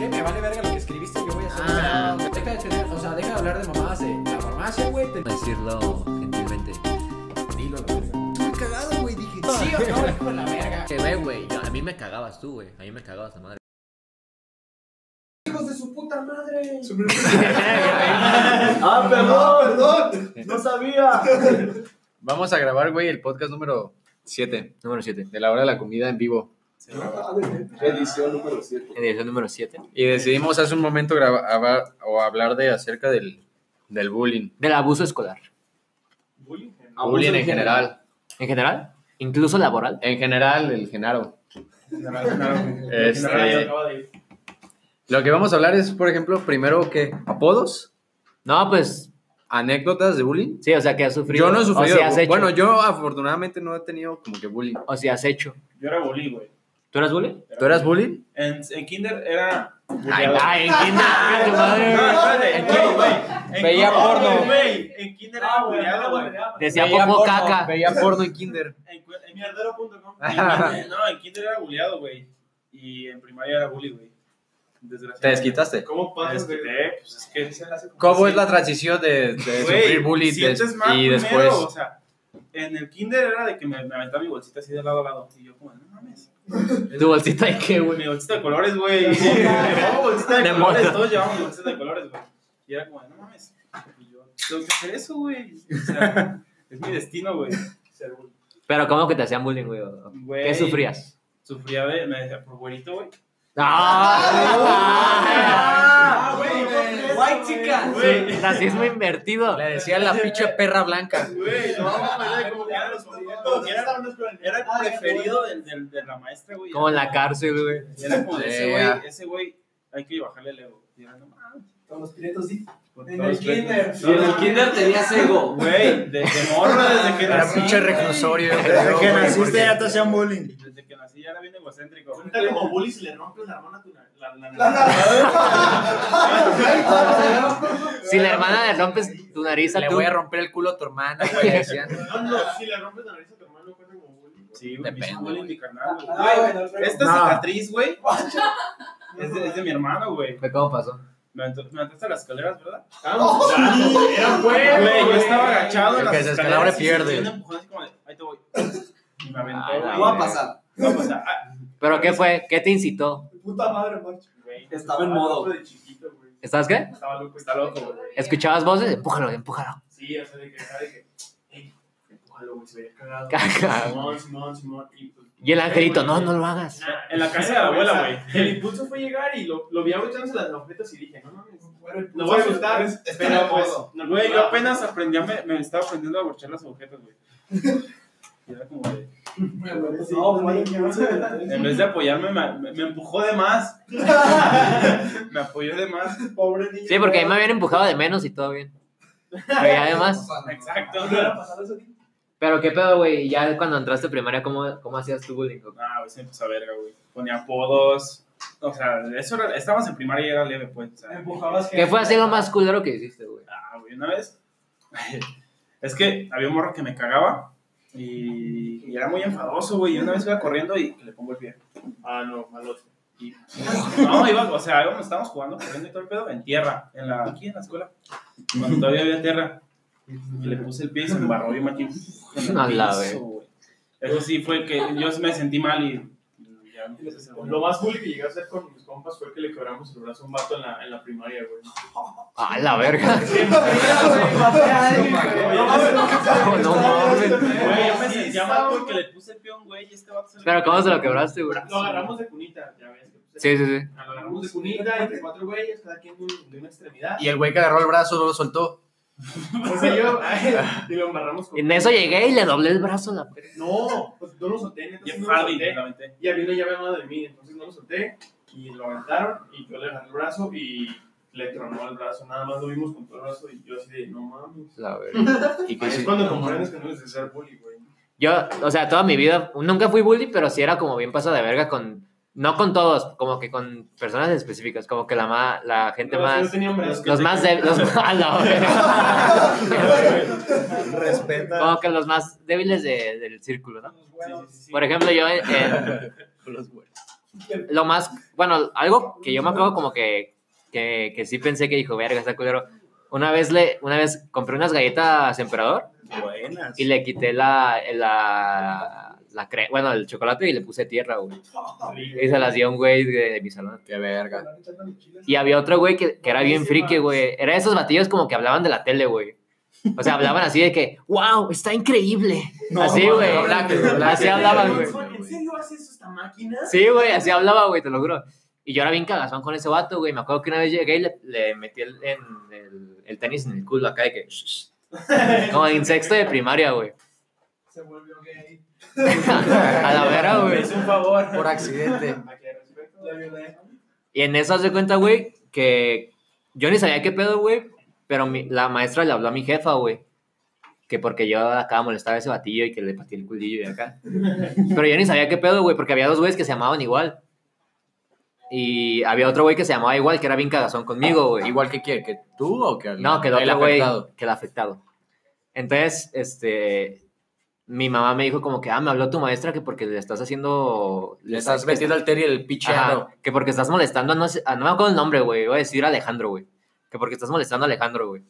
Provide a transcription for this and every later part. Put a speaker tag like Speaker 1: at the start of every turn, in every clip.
Speaker 1: qué? Me vale verga lo que escribiste, yo voy a hacer.
Speaker 2: Ah.
Speaker 1: Deja de tener, o sea, deja de hablar de mamadas de la farmacia, güey. Te...
Speaker 2: Decirlo gentilmente.
Speaker 1: Dilo, la verga.
Speaker 3: Estuve cagado, güey, dije.
Speaker 1: Sí o no, hijo de la verga.
Speaker 2: Que ve, güey. A mí me cagabas tú, güey. A mí me cagabas la madre.
Speaker 1: Hijos de su puta madre.
Speaker 4: Ah, perdón, no sabía.
Speaker 5: Vamos a grabar, güey, el podcast número 7
Speaker 2: Número 7.
Speaker 5: de la hora de la comida en vivo.
Speaker 4: Edición número 7.
Speaker 2: Edición número 7.
Speaker 5: Y decidimos hace un momento grabar o hablar de acerca del, del bullying.
Speaker 2: Del abuso escolar.
Speaker 4: Bullying.
Speaker 5: bullying en general.
Speaker 2: ¿En general? ¿Incluso laboral?
Speaker 5: En general, el Genaro. Este, lo que vamos a hablar es, por ejemplo, primero que apodos,
Speaker 2: No, pues,
Speaker 5: anécdotas de bullying.
Speaker 2: sí, o sea, que has sufrido.
Speaker 5: Yo no he sufrido.
Speaker 2: O si has hecho.
Speaker 5: bueno, yo afortunadamente no he tenido como que bullying.
Speaker 2: O si has hecho.
Speaker 6: Yo era bully, güey.
Speaker 2: ¿Tú eras bullying?
Speaker 5: ¿Tú eras bullying?
Speaker 6: En, en kinder era...
Speaker 2: Ay, ay, en kinder, chinga tu madre.
Speaker 6: No, espérate,
Speaker 2: En kinder,
Speaker 6: güey. En
Speaker 5: Veía
Speaker 6: kinder,
Speaker 5: porno.
Speaker 6: güey. En kinder era bulleado, güey.
Speaker 2: Decía
Speaker 5: Veía
Speaker 2: popo
Speaker 5: porno,
Speaker 2: caca.
Speaker 5: Veía porno en kinder.
Speaker 6: En en mierdero.com. No, en kinder era bulleado, güey. Y en primaria era bully, güey. Desgraciadamente.
Speaker 5: ¿Te desquitaste?
Speaker 4: ¿Cómo pasas de
Speaker 6: desquité, pues es que...
Speaker 5: ¿Cómo es la transición de, de
Speaker 6: Güey,
Speaker 5: sufrir bullying y
Speaker 6: primero,
Speaker 5: después?
Speaker 6: O sea, en el kinder era de que me, me aventaba mi bolsita así de lado a lado. Y yo como, no mames.
Speaker 2: ¿Tu bolsita de qué, güey?
Speaker 6: Mi bolsita de colores, güey. No, bolsita de,
Speaker 2: De
Speaker 6: colores.
Speaker 2: moto.
Speaker 6: Todos llevamos bolsita de colores, güey. Y era como, no mames. Y yo, tengo que hacer eso, güey. O sea, es mi destino, güey.
Speaker 2: Pero, ¿cómo que te hacían bullying, güey? ¿O
Speaker 6: Güey.
Speaker 2: ¿Qué sufrías?
Speaker 6: Sufría de, me decía, por güerito, güey.
Speaker 2: ¡Ah!
Speaker 3: White chica.
Speaker 6: Güey.
Speaker 2: Racismo invertido.
Speaker 5: Le decía la pinche perra blanca.
Speaker 6: Güey, no, era como que era, como que era, era el preferido del, de la maestra, güey.
Speaker 2: Como en la cárcel, güey.
Speaker 6: Era como de ese güey, ese güey, hay que bajarle el ego.
Speaker 3: Con los prietos, sí. En el kinder.
Speaker 6: No,
Speaker 3: en el
Speaker 6: no,
Speaker 3: kinder tenías ego.
Speaker 6: Güey, de, de morro desde que
Speaker 5: Era
Speaker 6: nací.
Speaker 5: pinche reclusorio.
Speaker 4: Desde que naciste ya te hacían bullying.
Speaker 6: Desde que nací ya era bien egocéntrico.
Speaker 4: Ahorita como bully si le rompes la mano a tu na- la, la,
Speaker 2: Si la hermana le rompes tu nariz
Speaker 5: Le voy a romper el culo a tu hermana, güey.
Speaker 4: No, no, si le rompes la nariz a tu hermano cuenta como bullying.
Speaker 6: Sí, me hizo
Speaker 5: Depende,
Speaker 6: bullying mi carnal, güey.
Speaker 3: Ah,
Speaker 6: Esta
Speaker 4: No.
Speaker 6: cicatriz, güey, es de, es de mi hermano, güey.
Speaker 2: ¿Cómo pasó?
Speaker 6: Me aventó- me aventaste a las escaleras, ¿verdad?
Speaker 4: Era bueno.
Speaker 6: Güey, yo estaba agachado
Speaker 5: El
Speaker 6: en las
Speaker 5: que se
Speaker 6: escaleras
Speaker 5: escalabra
Speaker 6: y
Speaker 5: pierde.
Speaker 6: sentí un empujón así como de, ahí te voy. Y me aventó,
Speaker 2: la
Speaker 6: güey.
Speaker 3: No va a pasar.
Speaker 6: No, o sea, ah,
Speaker 2: ¿Pero qué fue? ¿Qué te incitó?
Speaker 4: Puta madre, macho.
Speaker 6: güey,
Speaker 3: Estaba en modo.
Speaker 4: de chiquito, güey.
Speaker 2: ¿Estás qué?
Speaker 4: Estaba loco,
Speaker 6: está loco, güey.
Speaker 2: ¿Escuchabas voces? Empújalo, empújalo.
Speaker 4: Sí, o sea, de que, ¿sabes que? Ey, empújalo, güey, se veía cagado.
Speaker 2: Caca.
Speaker 4: Simón, Simón, Simón. Y, pues,
Speaker 2: Y el angelito, no, no lo hagas.
Speaker 6: En la casa de la abuela, güey.
Speaker 4: El impulso fue llegar y lo, lo vi aventándose las objetos y dije, no mames,
Speaker 3: Bueno,
Speaker 4: lo voy a asustar.
Speaker 6: Pero pues, no, güey, yo apenas aprendí a me, me estaba aprendiendo a borchar las agujetas, güey. Y era como de,
Speaker 3: No, güey,
Speaker 6: en vez de apoyarme, me, me- empujó de más. me apoyó de más.
Speaker 4: Pobre niño.
Speaker 2: Sí, porque a mí me habían empujado de menos y todo bien. Pero ya además.
Speaker 6: Exacto.
Speaker 3: ¿No hubiera pasado eso ti?
Speaker 2: Pero qué pedo, güey. Ya cuando entraste a primaria, ¿cómo, cómo hacías tu bullying?
Speaker 6: Ah, güey, se empezó a verga, güey. Ponía apodos. O sea, eso era, estábamos en primaria y era leve, pues. o sea.
Speaker 3: Empujabas
Speaker 2: ¿Qué fue así lo más culero que hiciste, güey?
Speaker 6: Ah, güey, una vez. Es que había un morro que me cagaba y, y era muy enfadoso, güey. Y una vez iba corriendo y le pongo el pie.
Speaker 4: Ah, no, malote.
Speaker 6: Y, no, iba, o sea, íbamos, estábamos jugando, corriendo y todo el pedo en tierra, en la, aquí en la escuela. Cuando todavía había tierra. Y le puse el pie y se me embarró bien machín.
Speaker 2: A la
Speaker 6: piso,
Speaker 2: vez.
Speaker 6: Eso sí fue que yo me sentí mal y
Speaker 4: Lo más bully que llegué a hacer con mis compas fue que le quebramos el brazo a un vato en la, en la primaria, güey.
Speaker 2: Ah, la verga.
Speaker 4: No,
Speaker 2: No mames.
Speaker 6: Güey, yo me sentía mal porque le puse el pie a un güey y este vato se
Speaker 2: Pero ¿cómo se lo quebraste, güey?
Speaker 4: Lo agarramos de cunita, ya ves.
Speaker 2: Sí, sí, sí.
Speaker 4: Lo agarramos de cunita entre cuatro güeyes, cada quien de una extremidad.
Speaker 5: Y el güey que agarró el brazo no lo soltó.
Speaker 4: O sea, yo, y lo embarramos con.
Speaker 2: En eso llegué y le doblé el brazo a la.
Speaker 4: No, pues no lo solté, neta,
Speaker 6: Jeff
Speaker 4: no lo
Speaker 6: Hardy,
Speaker 4: solté.
Speaker 6: la aventé.
Speaker 4: Y había una llave al lado de mí, entonces no lo solté. Y lo aventaron y yo le agarré el brazo y le tronó el brazo. Nada más lo vimos con todo el brazo y yo así de, no mames.
Speaker 2: La verga.
Speaker 5: Y que
Speaker 4: es
Speaker 5: sí.
Speaker 4: cuando comprendes que no es de ser bully, güey.
Speaker 2: Yo, o sea, toda mi vida, nunca fui bully, pero sí era como bien paso de verga con, no con todos, como que con personas específicas, como que la, ma- la gente
Speaker 4: No,
Speaker 2: más,
Speaker 4: yo tenía hombres.
Speaker 2: los más débiles, los a la verga.
Speaker 4: Respeta.
Speaker 2: como que los más débiles de- del círculo, ¿no?
Speaker 6: Sí, sí.
Speaker 2: Por ejemplo, yo en, en- lo más, bueno, algo que yo me acuerdo como que, que, que sí pensé que dijo, verga, está culero. Una vez, le, una vez compré unas galletas emperador
Speaker 6: Buenas.
Speaker 2: y le quité la, la, la cre- bueno, el chocolate y le puse tierra, güey. Y se las dio un güey de, de mi salón.
Speaker 5: Qué verga.
Speaker 2: Y había otro güey que, que era bien friki, güey. Era esos batillos como que hablaban de la tele, güey. O sea, hablaban así de que, wow, está increíble. así, güey. Así hablaban, güey.
Speaker 4: ¿En serio hace eso esta máquina?
Speaker 2: Sí, güey, así hablaba, güey, te lo juro. Y yo era bien cagazón con ese vato, güey. Me acuerdo que una vez llegué y le, le metí el, en el, el tenis en el culo acá de que... Como en sexto de primaria, güey.
Speaker 3: Se volvió gay.
Speaker 2: A la vera, güey.
Speaker 6: hizo un favor.
Speaker 5: Por accidente.
Speaker 2: Y en eso se cuenta, güey, que yo ni sabía qué pedo, güey. Pero mi- la maestra le habló a mi jefa, güey. Que porque yo acá molestaba a ese batillo y que le pateé el culillo y acá. Pero yo ni sabía qué pedo, güey, porque había dos güeyes que se llamaban igual. Y había otro güey que se llamaba igual, que era bien cagazón conmigo, güey.
Speaker 5: Igual que quién, que tú o que el,
Speaker 2: No, que el otro güey, que el afectado. Entonces, este, mi mamá me dijo como que, ah, me habló tu maestra que porque le estás haciendo...
Speaker 5: Le estás metiendo al Terry el.
Speaker 2: Ajá, que porque estás molestando, a no, sé, a- no me acuerdo el nombre, güey, voy a decir Alejandro, güey. Que porque estás molestando a Alejandro, güey.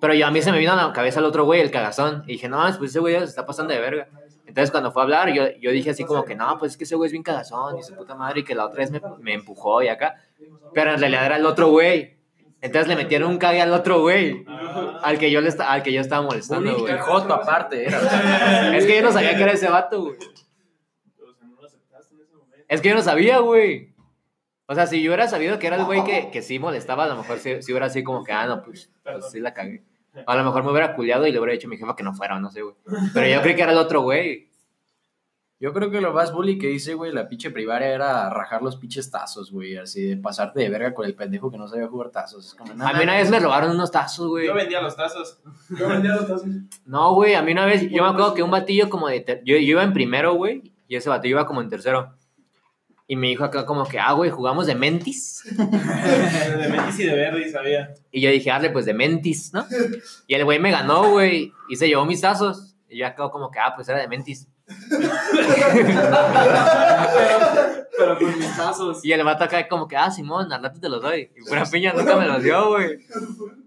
Speaker 2: Pero yo a mí se me vino a la cabeza el otro güey, el cagazón. Y dije, no, pues ese güey se está pasando de verga. Entonces cuando fue a hablar, yo, yo dije así como que, no, pues es que ese güey es bien cagazón y su puta madre y que la otra vez me, me empujó y acá. Pero en realidad era el otro güey. Entonces le metieron un cague al otro güey. Al que yo, le al que yo estaba molestando, güey.
Speaker 5: y joto aparte era.
Speaker 2: Es que yo no sabía que era ese vato, güey.
Speaker 4: O sea, no lo aceptaste en ese momento.
Speaker 2: Es que yo no sabía, güey. O sea, si yo hubiera sabido que era el güey que, que sí molestaba, a lo mejor sí, sí hubiera así como que, ah, no, pues, pues sí la cagué. A lo mejor me hubiera culiado y le hubiera dicho a mi jefa que no fuera, o no sé, güey. Pero yo creí que era el otro güey.
Speaker 5: Yo creo que lo más bully que hice, güey, la pinche primaria era rajar los pinches tazos, güey. Así de pasarte de verga con el pendejo que no sabía jugar tazos. Es como, no,
Speaker 2: A mí una vez me robaron unos tazos, güey.
Speaker 6: Yo vendía los tazos.
Speaker 3: Yo vendía los tazos.
Speaker 2: No, güey, a mí una vez, yo me acuerdo que un batillo como de... ter- Yo, yo iba en primero, güey, y ese batillo iba como en tercero. Y me dijo acá como que, ah, güey, jugamos de mentis.
Speaker 6: De Metis y de Verdi, sabía.
Speaker 2: Y yo dije, dale, pues de mentis, ¿no? Y el güey me ganó, güey, y se llevó mis tazos. Y yo acá como que, ah, pues era de mentis.
Speaker 3: Pero con mis tazos.
Speaker 2: Y el vato acá como que, ah, Simón, al rato te los doy. Y pura piña nunca me los dio, güey.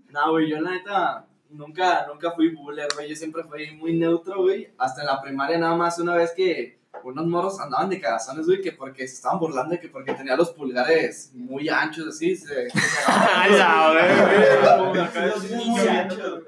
Speaker 3: No, güey, yo la neta nunca, nunca fui buller, güey. Yo siempre fui muy neutro, güey. Hasta en la primaria nada más una vez que unos morros andaban de cagazones, güey, que porque se estaban burlando de que porque tenía los pulgares muy anchos, así, se...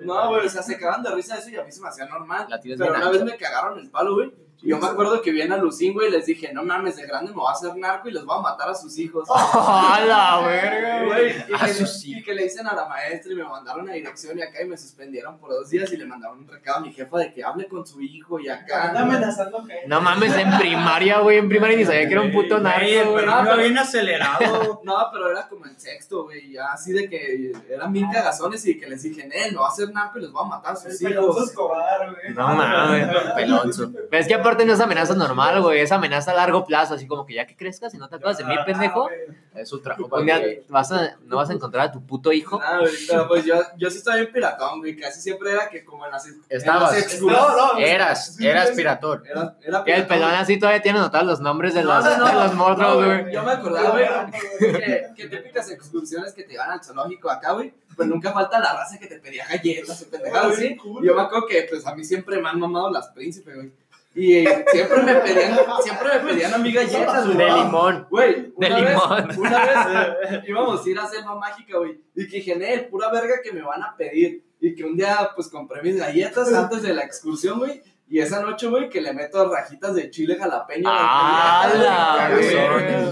Speaker 3: No, güey, o sea, se cagaban de risa de eso y a mí se me hacía normal.
Speaker 5: La tienes
Speaker 3: Pero una vez me cagaron el palo, güey. Y yo me acuerdo que vi a Lucín, güey, y les dije, no mames, de grande me voy a hacer narco y les voy a matar a sus hijos.
Speaker 2: ¡A la verga,
Speaker 3: Güey, y,
Speaker 5: A
Speaker 3: que,
Speaker 5: sus
Speaker 3: y que le dicen a la maestra y me mandaron a dirección y acá y me suspendieron por dos días y le mandaron un recado a mi jefa de que hable con su hijo y acá.
Speaker 4: Anda amenazando gente.
Speaker 2: No mames, en primaria, güey. En primaria ni sabía que era un puto narco, güey.
Speaker 3: pero iba
Speaker 6: bien acelerado.
Speaker 3: No, pero era como en sexto, güey, ya así de que eran bien cagazones y que les dije, Nel, me voy a hacer narco y les voy a matar a sus
Speaker 4: El Peloso
Speaker 3: hijos.
Speaker 4: Escobar, güey.
Speaker 2: No mames.
Speaker 5: Pelonzo.
Speaker 2: Es que aparte no es amenaza normal, güey. Es amenaza a largo plazo. Así como que ya que crezcas y no te acuerdas de mí, pendejo.
Speaker 5: Es un trauma.
Speaker 2: Un día vas a, no vas a encontrar a tu puto hijo.
Speaker 3: Ah, güey, pero pues yo, yo sí estaba bien piratón, güey, casi siempre era que como en las, en
Speaker 5: Estabas.
Speaker 3: las excursiones-
Speaker 4: No, no,
Speaker 5: Eras, eras pirator.
Speaker 3: Era, era
Speaker 2: Que el
Speaker 3: piratón.
Speaker 2: pelón así todavía tiene anotados los nombres de los,
Speaker 3: No, no, no.
Speaker 2: de los
Speaker 3: No,
Speaker 2: monstruos,
Speaker 3: güey. Yo me acordaba, güey, que, que típicas excursiones que te iban al zoológico acá, güey, pues nunca falta la raza que te pedía galletas o pendejadas así. Yo me acuerdo que, pues, a mí siempre me han mamado las príncipes, güey. Y eh, siempre me pedían, siempre me pedían a mí galletas, güey.
Speaker 2: De limón.
Speaker 3: Güey,
Speaker 2: De
Speaker 3: vez,
Speaker 2: limón.
Speaker 3: una vez eh, íbamos a ir a Selva Mágica, güey. Y que dije, "Nel, pura verga que me van a pedir. Y que un día, pues, compré mis galletas antes de la excursión, güey. Y esa noche, güey, que le meto rajitas de chile jalapeño.
Speaker 2: ¡Ah, la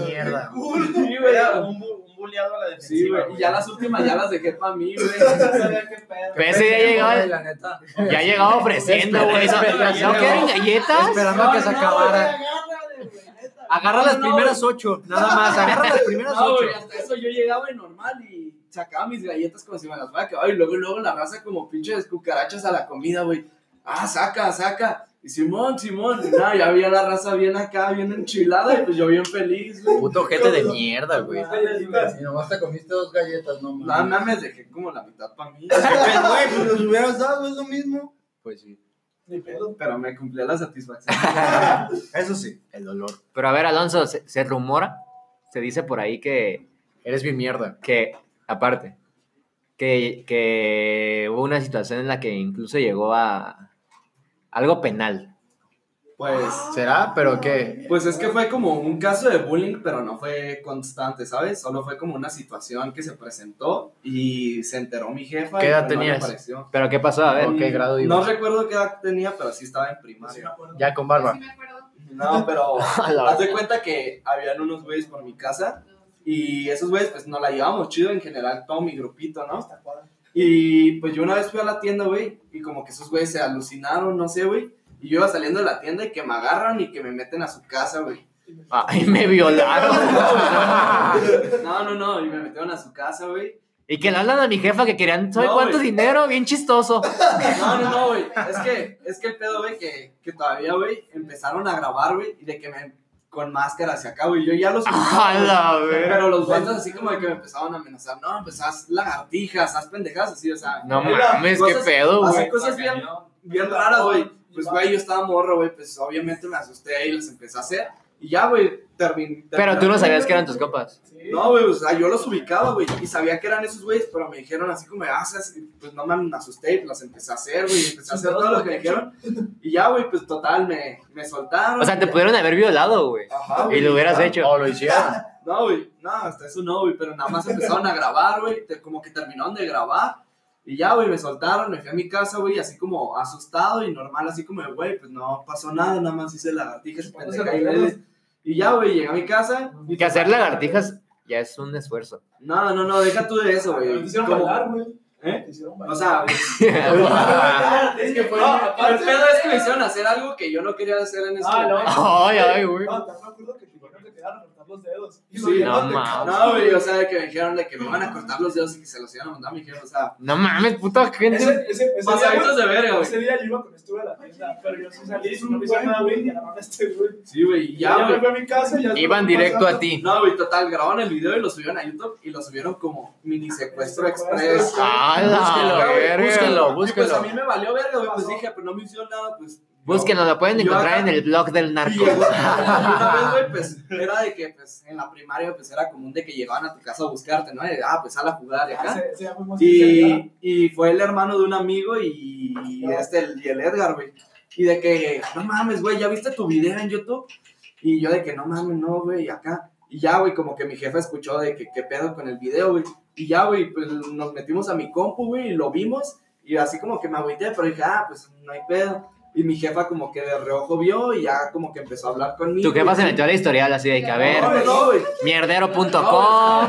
Speaker 5: mierda.
Speaker 3: Sí, güey.
Speaker 6: Un, a la defensiva.
Speaker 3: Sí, güey. Y ya las últimas ya las dejé para mí, güey.
Speaker 2: Pero ese ya llegaba,
Speaker 5: La neta.
Speaker 2: ya llegaba ofreciendo, güey. No,
Speaker 5: Espera,
Speaker 2: ¿no quieren galletas?
Speaker 5: Esperando a que se acabara. Agarra las
Speaker 3: No, no,
Speaker 5: primeras ocho, nada más. Agarra las primeras
Speaker 3: No,
Speaker 5: ocho.
Speaker 3: güey, hasta eso yo llegaba y normal y sacaba mis galletas como si me las fuera a acabar. Y luego, luego la raza como pinches cucarachas a la comida, güey. Ah, saca, saca. Y Simón, Simón. Y nada, ya había la raza bien acá, bien enchilada y pues yo bien feliz, güey.
Speaker 5: Puto gente de mierda, güey.
Speaker 7: Y nomás te comiste dos galletas, no
Speaker 3: No
Speaker 7: mames.
Speaker 3: mames, dejé como la mitad para mí.
Speaker 7: Güey, pues los hubieras dado, es lo mismo.
Speaker 5: Pues sí.
Speaker 4: Ni pedo.
Speaker 3: pero me cumplió la satisfacción.
Speaker 5: Eso sí, el dolor.
Speaker 2: Pero a ver, Alonso, se, se rumora, se dice por ahí que,
Speaker 5: Eres bien mierda.
Speaker 2: que aparte, que, que hubo una situación en la que incluso llegó a algo penal.
Speaker 3: Pues,
Speaker 5: ¿Será? ¿Pero qué?
Speaker 3: pues es que fue como un caso de bullying, pero no fue constante, ¿sabes? Solo fue como una situación que se presentó y se enteró mi jefa.
Speaker 5: ¿Qué
Speaker 3: y
Speaker 5: edad
Speaker 3: pues no le
Speaker 5: tenías?
Speaker 3: pareció.
Speaker 2: ¿Pero qué pasó? A ver.
Speaker 5: ¿Por qué grado
Speaker 3: No
Speaker 5: ibas?
Speaker 3: recuerdo qué edad tenía, pero sí estaba en primaria.
Speaker 5: Ya con barba.
Speaker 8: Sí me acuerdo.
Speaker 3: No, pero haz de cuenta que habían unos güeyes por mi casa y esos güeyes pues nos la llevamos chido en general, todo mi grupito, ¿no? Y pues yo una vez fui a la tienda, güey, y como que esos güeyes se alucinaron, no sé, güey. Y yo iba saliendo de la tienda y que me agarran y que me meten a su casa, güey.
Speaker 2: Ay, me violaron.
Speaker 3: No, no, no, y me metieron a su casa, güey.
Speaker 2: y que le hablan a mi jefa que querían, ¿sabe
Speaker 3: No,
Speaker 2: cuánto dinero? Bien chistoso.
Speaker 3: No, no, no, güey. Es que, es que el pedo, güey, que, que todavía, güey, empezaron a grabar, güey, y de que me. Con máscara hacia acá, güey. Yo ya los.
Speaker 2: A la verga.
Speaker 3: Pero los vatos así como de que me empezaban a amenazar. No, pues haz lagartijas, haz pendejadas así, o sea.
Speaker 2: No mames, qué
Speaker 3: cosas-
Speaker 2: pedo,
Speaker 3: Así
Speaker 2: güey.
Speaker 3: cosas bien, bien raras, güey. Pues, güey, yo estaba morro, güey, pues obviamente me asusté y les empecé a hacer. Y ya, güey, terminé.
Speaker 2: Pero tú no sabías que eran tus copas.
Speaker 4: Sí.
Speaker 3: No, güey, o sea, yo los ubicaba, güey, y sabía que eran esos güeyes, pero me dijeron así como, ah, pues no me asusté, y las empecé a hacer, güey, empecé a hacer todo lo que me dijeron, y ya, güey, pues total, me, me soltaron.
Speaker 2: O sea, te pudieron haber violado, güey.
Speaker 3: Ajá,
Speaker 2: Y
Speaker 3: güey.
Speaker 2: lo hubieras hecho.
Speaker 5: O lo hicieron.
Speaker 3: No, güey, no, hasta eso no, güey, pero nada más empezaron a grabar, güey, como que terminaron de grabar, y ya, güey, me soltaron, me fui a mi casa, güey, así como asustado y normal, así como, de, güey, pues no pasó nada, nada más hice lagartijas y ya, güey, llegué a mi casa. y
Speaker 2: Que hacer lagartijas ya es un esfuerzo.
Speaker 3: No, no, no, deja tú de eso,
Speaker 4: Te
Speaker 3: güey.
Speaker 4: hicieron
Speaker 3: Como-
Speaker 4: bailar, güey.
Speaker 3: ¿Eh?
Speaker 4: Te hicieron
Speaker 3: O sea,
Speaker 4: es que fue.
Speaker 3: No, el pedo es que me hicieron hacer algo que yo no quería hacer en ese
Speaker 4: Ah, no.
Speaker 3: momento.
Speaker 2: Ay, ay, güey.
Speaker 4: No, me acuerdo que te dijeron que te iban a cortar los dedos. Y
Speaker 3: Sí,
Speaker 2: no mames.
Speaker 3: No, güey, o sea, de que me dijeron de que me iban a cortar los dedos y que se los iban a mandar mi jefe, o sea,
Speaker 2: No mames, puta gente.
Speaker 4: Ese, ese, ese
Speaker 3: pasaditos
Speaker 4: día,
Speaker 3: de verga,
Speaker 4: güey, ese día yo iba con estuve a la tienda, pero yo sí salí y no me hice nada, güey, y a este güey.
Speaker 3: Sí, güey, y
Speaker 4: Y
Speaker 3: ya,
Speaker 4: ya me
Speaker 3: güey.
Speaker 4: fui a mi casa y ya
Speaker 2: Iban directo a ti.
Speaker 3: No, güey, total, grabaron el video y lo subieron a YouTube y lo subieron como mini secuestro express.
Speaker 2: A la
Speaker 5: Búsquenlo,
Speaker 2: verga.
Speaker 5: búsquenlo,
Speaker 3: Y pues a
Speaker 5: búsquenlo.
Speaker 3: mí me valió verga, güey, pues dije, pues no me hicieron nada, pues.
Speaker 2: Búsquenlo, lo pueden encontrar
Speaker 3: acá-
Speaker 2: en el blog del narco.
Speaker 3: y una vez, güey, pues era de que, pues en la primaria, pues era común de que llegaban a tu casa a buscarte, ¿no? De, ah, pues sal a jugar de acá.
Speaker 4: Fuimos sinceros,
Speaker 3: Y, y fue el hermano de un amigo y, y este, el, y el Edgar, güey. Y de que, no mames, güey, ¿ya viste tu video en YouTube? Y yo de que, no mames, no, güey, acá. Y ya, güey, como que mi jefa escuchó de que, qué pedo con el video, güey. Y ya, güey, pues nos metimos a mi compu, güey, y lo vimos. Y así como que me agüité, pero dije, ah, pues no hay pedo. Y mi jefa como que de reojo vio y ya como que empezó a hablar conmigo.
Speaker 2: Tu jefa se metió a la historial así de que, a
Speaker 3: No,
Speaker 2: ver,
Speaker 3: no, no, güey.
Speaker 2: mierdero.com.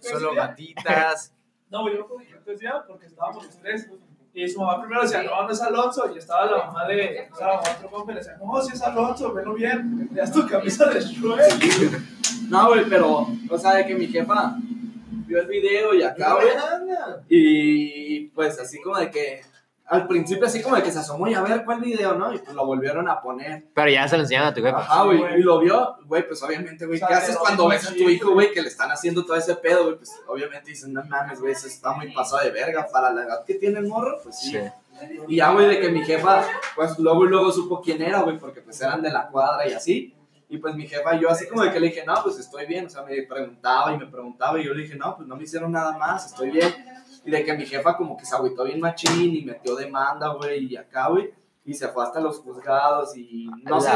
Speaker 5: Solo gatitas.
Speaker 4: No, güey, yo perfecto ese día porque estábamos los tres. Y su mamá primero decía, no, no es Alonso. Y estaba la mamá de, estaba la mamá de otro compa y le decía, no, si es Alonso, velo bien. Le das tu camisa de Shrek.
Speaker 3: No, güey, pero, o sea, de que mi jefa vio el video y acá, güey. Y pues así como de que, al principio así como de que se asomó y a ver cuál video, ¿no? Y pues lo volvieron a poner.
Speaker 2: Pero ya se lo enseñaron a tu jefa.
Speaker 3: Ajá, güey.
Speaker 4: güey.
Speaker 3: Y lo vio, güey, pues obviamente, güey,
Speaker 4: O sea,
Speaker 3: ¿qué haces cuando ves a tu hijo,
Speaker 4: güey.
Speaker 3: güey, que le están haciendo todo ese pedo, güey? Pues obviamente dicen, no mames, güey, eso está muy pasado de verga para la edad que tiene el morro, pues sí.
Speaker 2: Sí.
Speaker 3: Y ya, güey, de que mi jefa, pues luego y luego supo quién era, güey, porque pues eran de la cuadra y así. Y pues mi jefa, yo así como de que le dije, no, pues estoy bien, o sea, me preguntaba y me preguntaba y yo le dije, no, pues no me hicieron nada más, estoy bien. Y de que mi jefa como que se agüitó bien machín y metió demanda, güey, y acá, güey, y se fue hasta los juzgados y no sé.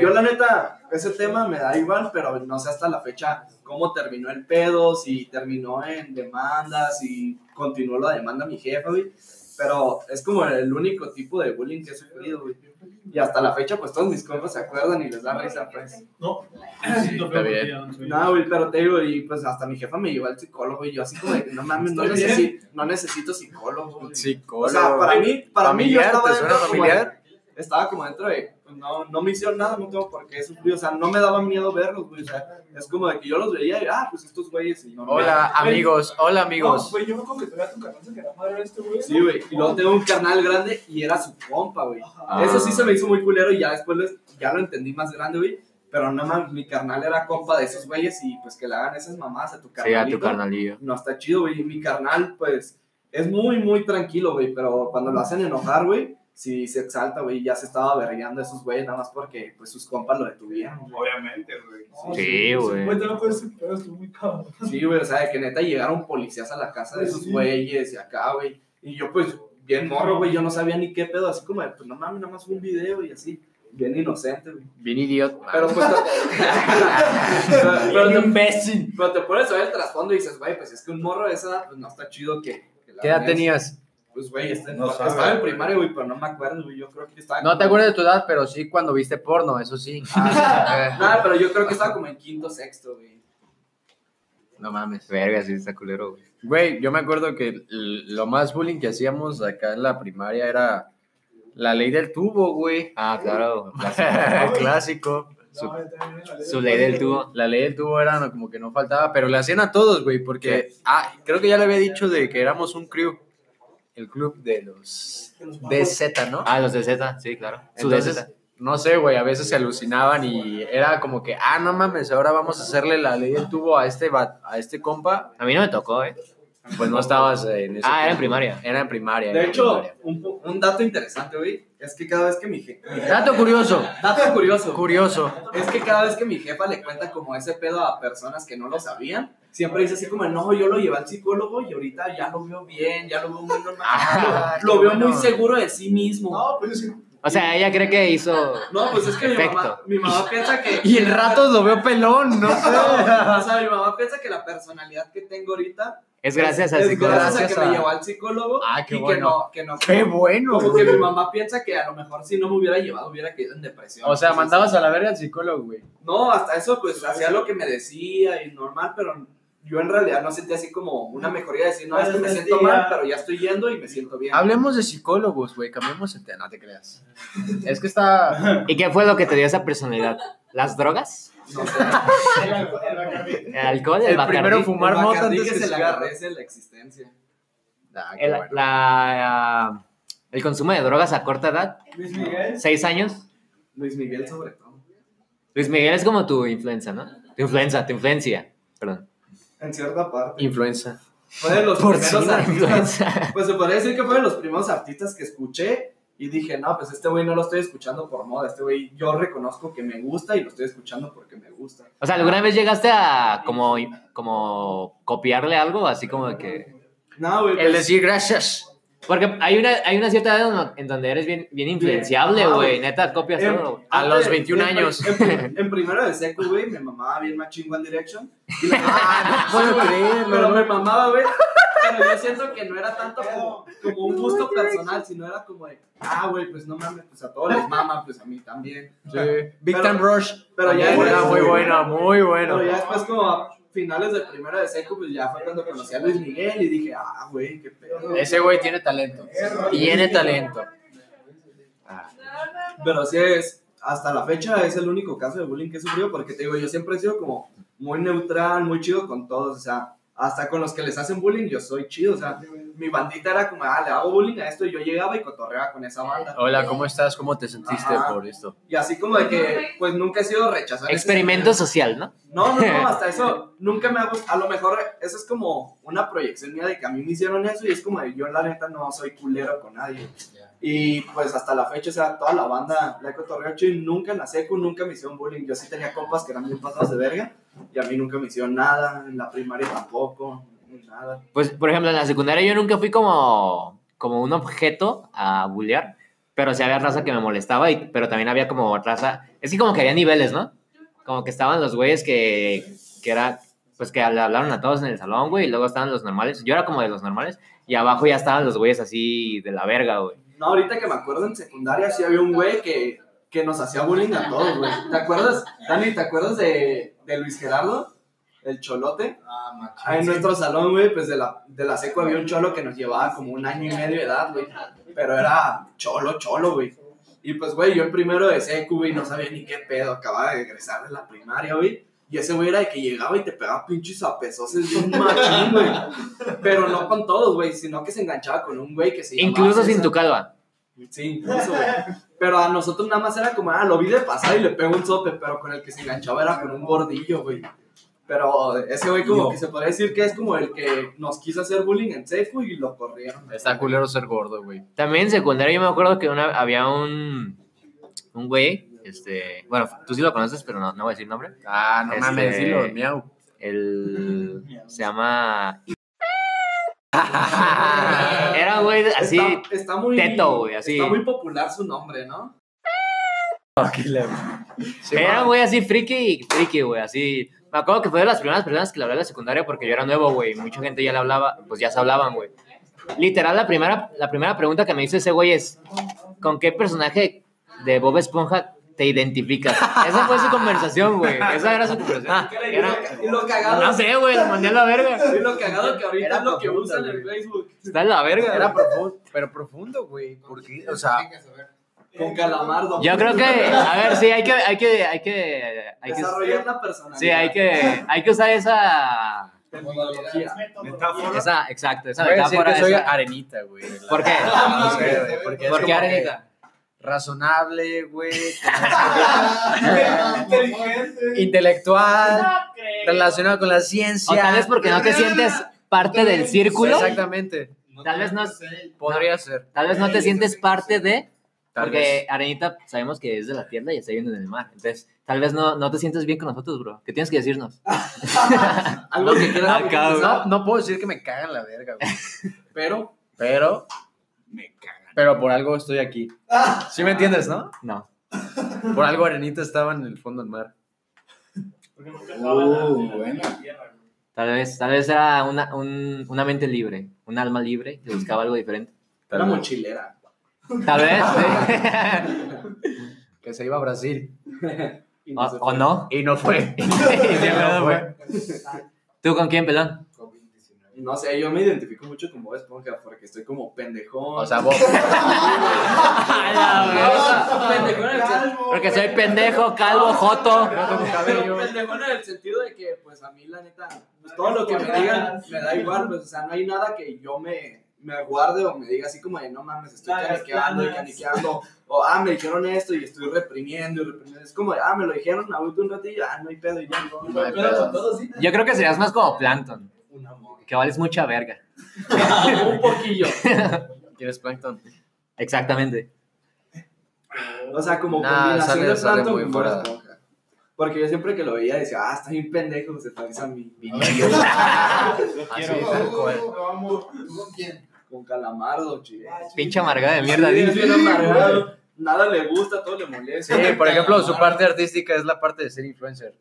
Speaker 3: Yo la neta, ese tema me da igual, pero no sé hasta la fecha cómo terminó el pedo, si terminó en demandas, si continuó la demanda mi jefa, güey. Pero es como el único tipo de bullying que he sufrido, güey. Y hasta la fecha, pues todos mis compas se acuerdan y les da risa, pues.
Speaker 4: No,
Speaker 5: Está bien.
Speaker 3: No, güey, pero te digo, y pues hasta mi jefa me llevó al psicólogo y yo así como de que no mames, no, necesito, no necesito psicólogo, güey.
Speaker 5: Psicólogo.
Speaker 3: O sea, para mí, para mí yo estaba
Speaker 5: ¿te
Speaker 3: dentro como estaba como dentro de, pues no, no me hicieron nada, no tengo por qué sufrir, o sea, no me daba miedo verlos, güey, o sea, es como de que yo los veía y, ah, pues estos güeyes, y no
Speaker 5: Hola, amigos. Hola,
Speaker 4: No,
Speaker 5: amigos.
Speaker 4: güey, yo me acuerdo que todavía tu canal se quedaba madre de este güey.
Speaker 3: Sí, güey, y luego tengo un carnal grande y era su compa, güey.
Speaker 4: Ajá.
Speaker 3: Eso sí se me hizo muy culero y ya después les- ya lo entendí más grande, güey. Pero no mames, mi carnal era compa de esos güeyes y pues que le hagan esas mamás a tu
Speaker 2: Sí,
Speaker 3: carnalito.
Speaker 2: a tu carnalillo.
Speaker 3: No está chido, güey. Y mi carnal, pues, es muy, muy tranquilo, güey. Pero cuando lo hacen enojar, güey, sí se exalta, güey, ya se estaba berreando a esos güeyes nada más porque, pues, sus compas lo detuvieron.
Speaker 6: Obviamente, güey.
Speaker 2: Sí, güey.
Speaker 3: Sí, güey, o sea, de que neta llegaron policías a la casa de esos
Speaker 4: Sí.
Speaker 3: güeyes y acá, güey. Y yo, pues, bien morro, güey, yo no sabía ni qué pedo, así como, de, pues, no mames, nada más fue un video y así, bien inocente, güey.
Speaker 5: Bien idiota.
Speaker 3: Pero, pues, te- pero, pero te,
Speaker 5: imbécil.
Speaker 3: pero te pones a ver el trasfondo y dices, güey, pues, es que un morro de esa edad, pues, no está chido que... que la
Speaker 5: ¿Qué edad tenías?
Speaker 3: Pues, güey, este-
Speaker 6: No
Speaker 3: estaba en primaria, güey, pero no me acuerdo, güey, yo creo que estaba...
Speaker 5: No te acuerdas de tu edad, pero sí cuando viste porno, eso sí.
Speaker 3: Ah, Nada, pero yo creo que estaba como en quinto, sexto, güey.
Speaker 5: No mames.
Speaker 2: Verga, sí está culero, güey.
Speaker 5: Güey, yo me acuerdo que lo más bullying que hacíamos acá en la primaria era la ley del tubo, güey.
Speaker 2: Ah, claro.
Speaker 5: Clásico.
Speaker 2: Su-
Speaker 4: No,
Speaker 2: Su ley del tubo.
Speaker 5: La ley del tubo era no, como que no faltaba, pero le hacían a todos, güey, porque, ah, creo que ya le había dicho de que éramos un crew, el club de los DZ, ¿no?
Speaker 2: Ah, los de Z, sí, claro. Su
Speaker 5: Entonces,
Speaker 2: DZ.
Speaker 5: no sé, güey, a veces se alucinaban y era como que, ah, no mames, ahora vamos a hacerle la ley del tubo a este, a este compa,
Speaker 2: A mí no me tocó, ¿eh?
Speaker 5: Pues no estabas en ese
Speaker 2: Ah, era en primaria.
Speaker 5: Era en primaria.
Speaker 3: De hecho,
Speaker 5: primaria.
Speaker 3: un, un dato interesante, güey, es que cada vez que mi jefa...
Speaker 5: Dato curioso,
Speaker 3: Dato curioso.
Speaker 5: curioso.
Speaker 3: Es que cada vez que mi jefa le cuenta como ese pedo a personas que no lo sabían, siempre dice así como, no, yo lo llevé al psicólogo y ahorita ya lo veo bien, ya lo veo muy normal,
Speaker 5: Ah,
Speaker 3: lo, lo veo muy
Speaker 5: bueno.
Speaker 3: seguro de sí mismo.
Speaker 4: No, pues sí.
Speaker 2: O sea, ella cree que hizo.
Speaker 3: No, pues es que mi mamá, mi mamá piensa que...
Speaker 5: Y el rato lo veo pelón, no sé.
Speaker 3: o sea, mi mamá piensa que la personalidad que tengo ahorita
Speaker 2: Es gracias al
Speaker 3: es
Speaker 2: psicólogo.
Speaker 3: gracias a que
Speaker 5: a-
Speaker 3: me llevó al psicólogo
Speaker 5: Ah, qué
Speaker 3: y
Speaker 5: bueno.
Speaker 3: que no, que no
Speaker 5: Qué bueno.
Speaker 3: como que
Speaker 5: güey.
Speaker 3: mi mamá piensa que a lo mejor si no me hubiera llevado hubiera caído en depresión.
Speaker 5: O sea,
Speaker 3: Entonces,
Speaker 5: mandabas a la verga al psicólogo, güey.
Speaker 3: No, hasta eso pues hacía lo que me decía y normal, pero yo en realidad no sentía así como una mejoría de decir, no, es que me siento mal, pero ya estoy yendo y me siento bien.
Speaker 5: Hablemos de psicólogos, güey. Cambiemos el tema, no te creas. Es que está.
Speaker 2: ¿Y qué fue lo que te dio esa personalidad? ¿Las drogas?
Speaker 3: No.
Speaker 4: El alcohol, el Bacardí.
Speaker 2: ¿El alcohol? ¿El,
Speaker 5: El
Speaker 2: Bacardí?
Speaker 5: primero fumar
Speaker 3: El
Speaker 5: mota antes
Speaker 3: que
Speaker 5: que
Speaker 3: se le agradece la existencia.
Speaker 5: Ah,
Speaker 2: El,
Speaker 5: bueno.
Speaker 2: la, el consumo de drogas a corta edad,
Speaker 4: Luis Miguel.
Speaker 2: seis años.
Speaker 3: Luis Miguel sobre todo.
Speaker 2: Luis Miguel es como tu influenza, ¿no? Tu influenza, tu influencia. Perdón.
Speaker 3: En cierta parte.
Speaker 5: Influenza.
Speaker 3: Fue de los
Speaker 2: Por
Speaker 3: primeros
Speaker 2: sí,
Speaker 3: artistas.
Speaker 2: influenza.
Speaker 3: Pues se podría decir que fue de los primeros artistas que escuché y dije, no, pues este güey no lo estoy escuchando por moda, este güey yo reconozco que me gusta y lo estoy escuchando porque me gusta.
Speaker 2: O sea, ¿alguna vez llegaste a como, como copiarle algo? Así como de que...
Speaker 3: No, güey.
Speaker 5: El
Speaker 3: pues,
Speaker 5: decir gracias.
Speaker 2: Porque hay una, hay una cierta edad en- donde eres bien, bien influenciable,
Speaker 3: Ajá,
Speaker 2: güey. Neta, copias
Speaker 3: en-
Speaker 2: todo.
Speaker 5: A
Speaker 3: antes-
Speaker 5: los 21
Speaker 3: en-
Speaker 5: años.
Speaker 3: En, primero de seco, güey, me mamaba bien machín One Direction. Y la-
Speaker 5: Ah, no puedo creerlo.
Speaker 3: Pero me mamaba, güey. Pero yo siento que no era tanto como, como un gusto personal, sino era como de, ah, güey, pues no mames, pues a todos les mama, pues a mí también.
Speaker 5: Sí. Big
Speaker 3: Pero-
Speaker 5: Time Rush.
Speaker 3: pero ya
Speaker 5: Muy buena,
Speaker 3: después-
Speaker 5: muy buena, muy bueno.
Speaker 3: Pero ya después, como finales de primero de seco, pues ya fue cuando conocí a Luis Miguel y dije, ah, güey, qué pedo.
Speaker 5: Ese güey tiene talento. Tiene talento.
Speaker 3: Pero sí es, hasta la fecha es el único caso de bullying que he sufrido porque te digo, yo siempre he sido como muy neutral, muy chido con todos, o sea, hasta con los que les hacen bullying yo soy chido, o sea, mi bandita era como, ah, le hago bullying a esto y yo llegaba y cotorreaba con esa banda.
Speaker 5: Hola, ¿cómo estás? ¿Cómo te sentiste
Speaker 3: Ajá.
Speaker 5: por esto?
Speaker 3: Y así como de que, pues nunca he sido rechazado.
Speaker 2: Experimento social, ¿no?
Speaker 3: No, no, no, hasta eso nunca me ha gustado. A lo mejor eso es como una proyección mía de que a mí me hicieron eso y es como de yo, la neta, no soy culero con nadie. Y pues hasta la fecha, o sea, toda la banda la he cotorreado chido y nunca en la secu, nunca me hicieron bullying. Yo sí tenía compas que eran bien pasados de verga y a mí nunca me hicieron nada, en la primaria tampoco, nada.
Speaker 2: Pues, por ejemplo, en la secundaria yo nunca fui como, como un objeto a bullear, pero sí había raza que me molestaba, y, pero también había como raza, es que como que había niveles, ¿no? Como que estaban los güeyes que, que era, pues que le hablaron a todos en el salón, güey, y luego estaban los normales, yo era como de los normales, y abajo ya estaban los güeyes así de la verga, güey.
Speaker 3: No, ahorita que me acuerdo en secundaria sí había un güey que, que nos hacía bullying a todos, güey. ¿Te acuerdas, Dani, te acuerdas de, de Luis Gerardo? El cholote.
Speaker 7: Ah, machín.
Speaker 3: Ah, en nuestro salón, güey, pues de la, de la seco había un cholo que nos llevaba como un año y medio de edad, güey. Pero era cholo, cholo, güey. Y pues, güey, yo en primero de seco, güey, no sabía ni qué pedo. Acababa de egresar de la primaria, güey. Y ese güey era de que llegaba y te pegaba pinches apesoses de un machín, güey. Pero no con todos, güey, sino que se enganchaba con un güey que se llamaba
Speaker 2: Incluso sin tu calva.
Speaker 3: Sí, incluso, güey. Pero a nosotros nada más era como, ah, lo vi de pasar y le pego un sope, pero con el que se enganchaba era con un gordillo, güey. Pero ese güey como
Speaker 6: No.
Speaker 3: que se podría decir que es como el que nos quiso hacer bullying en seco y lo corrieron.
Speaker 5: Está culero ser gordo, güey.
Speaker 2: También en secundaria yo me acuerdo que una, había un, un güey, este, bueno, tú sí lo conoces, pero no, no voy a decir nombre.
Speaker 5: Ah, no
Speaker 2: Este-
Speaker 5: mames, dilo, miau.
Speaker 2: El, se llama... Era un güey así,
Speaker 3: está, está muy,
Speaker 2: teto, güey, así.
Speaker 3: Está muy popular su nombre, ¿no?
Speaker 5: Sí,
Speaker 2: era güey así friki, friki, güey, así. Me acuerdo que fue de las primeras personas que le hablé en la secundaria porque yo era nuevo, güey, mucha gente ya le hablaba, pues ya se hablaban, güey. Literal, la primera, la primera pregunta que me hizo ese güey es, ¿con qué personaje de Bob Esponja te identificas? Esa fue su conversación, güey. Esa era su conversación. Era-
Speaker 3: Y lo cagado,
Speaker 2: no sé, güey, lo mandé a la verga.
Speaker 3: y lo cagado que ahorita
Speaker 5: Era
Speaker 3: es lo que usan en. Facebook.
Speaker 2: Está en la verga.
Speaker 5: Era profundo, pero profundo, güey. Porque, o sea,
Speaker 3: Con Calamardo.
Speaker 2: Yo creo que, a ver, sí, hay que, hay que, hay que, hay que,
Speaker 3: Desarrollar la personalidad.
Speaker 2: sí, hay que, hay que usar esa.
Speaker 6: Metáfora.
Speaker 2: esa, exacto, esa metáfora.
Speaker 5: que soy
Speaker 2: esa-
Speaker 5: arenita, güey.
Speaker 2: ¿Por qué?
Speaker 5: No sé, güey, porque es
Speaker 2: ¿Por qué arenita?
Speaker 5: Razonable, güey. Intelectual, relacionado con la
Speaker 2: O
Speaker 5: ciencia.
Speaker 2: tal vez porque no te sientes parte del círculo.
Speaker 5: Exactamente.
Speaker 2: Tal vez no,
Speaker 5: Podría ser.
Speaker 2: tal vez no te sientes parte de,
Speaker 5: Tal
Speaker 2: porque
Speaker 5: vez.
Speaker 2: Arenita sabemos que es de la tierra y está viviendo en el mar. Entonces, tal vez no, no te sientes bien con nosotros, bro. ¿Qué tienes que decirnos?
Speaker 3: Algo que quieras.
Speaker 5: No, no puedo decir que me cagan la verga, güey.
Speaker 3: pero
Speaker 5: Pero. Pero por algo estoy aquí. ¿Sí me entiendes, no?
Speaker 2: No.
Speaker 5: Por algo Arenita estaba en el fondo del mar.
Speaker 4: Porque nunca estaba en la-
Speaker 7: Uh,
Speaker 4: en la
Speaker 7: buena.
Speaker 4: tierra, güey.
Speaker 2: Tal vez, tal vez era una, un- una mente libre, un alma libre que buscaba algo diferente.
Speaker 3: una mochilera.
Speaker 2: Tal vez. sí.
Speaker 5: Que se iba a Brasil.
Speaker 2: O, no.
Speaker 5: Y no fue.
Speaker 2: Y no fue. ¿Tú con quién, pelón?
Speaker 3: No sé, yo me identifico mucho con Bob Esponja porque estoy como pendejón.
Speaker 5: O sea, vos.
Speaker 3: No, pendejón en el sentido.
Speaker 2: Porque soy pendejo, calvo, joto.
Speaker 3: Pero pendejón en el sentido de que, pues a mí, la neta, pues, todo lo que me digan me da igual, pues, o sea, no hay nada que yo me, me guarde o me diga así como de no mames, estoy caniqueando y caniqueando, o ah, me dijeron esto y estoy reprimiendo y reprimiendo. Es como de ah, me lo dijeron ahorita un ratillo, ah, no hay pedo y ya no.
Speaker 5: No hay pedo.
Speaker 3: con todo sí.
Speaker 2: Yo creo que serías más como Plankton,
Speaker 3: Un amor.
Speaker 2: que vales mucha verga.
Speaker 3: un poquillo.
Speaker 5: ¿Quieres plancton?
Speaker 2: Exactamente.
Speaker 3: O sea, como
Speaker 5: Nah,
Speaker 3: combinación
Speaker 5: sale-
Speaker 3: de
Speaker 5: sale
Speaker 3: Plankton
Speaker 5: muy fuera.
Speaker 3: Porque yo siempre que lo veía decía, ah, está bien pendejo, se parece a
Speaker 6: quiero.
Speaker 4: Vamos.
Speaker 7: ¿Tú con quién?
Speaker 3: Con calamardo, chido.
Speaker 2: Pinche amargada de mierda.
Speaker 3: Nada le gusta, todo le molesta.
Speaker 5: Sí, por ejemplo, su parte artística es la parte de ser influencer.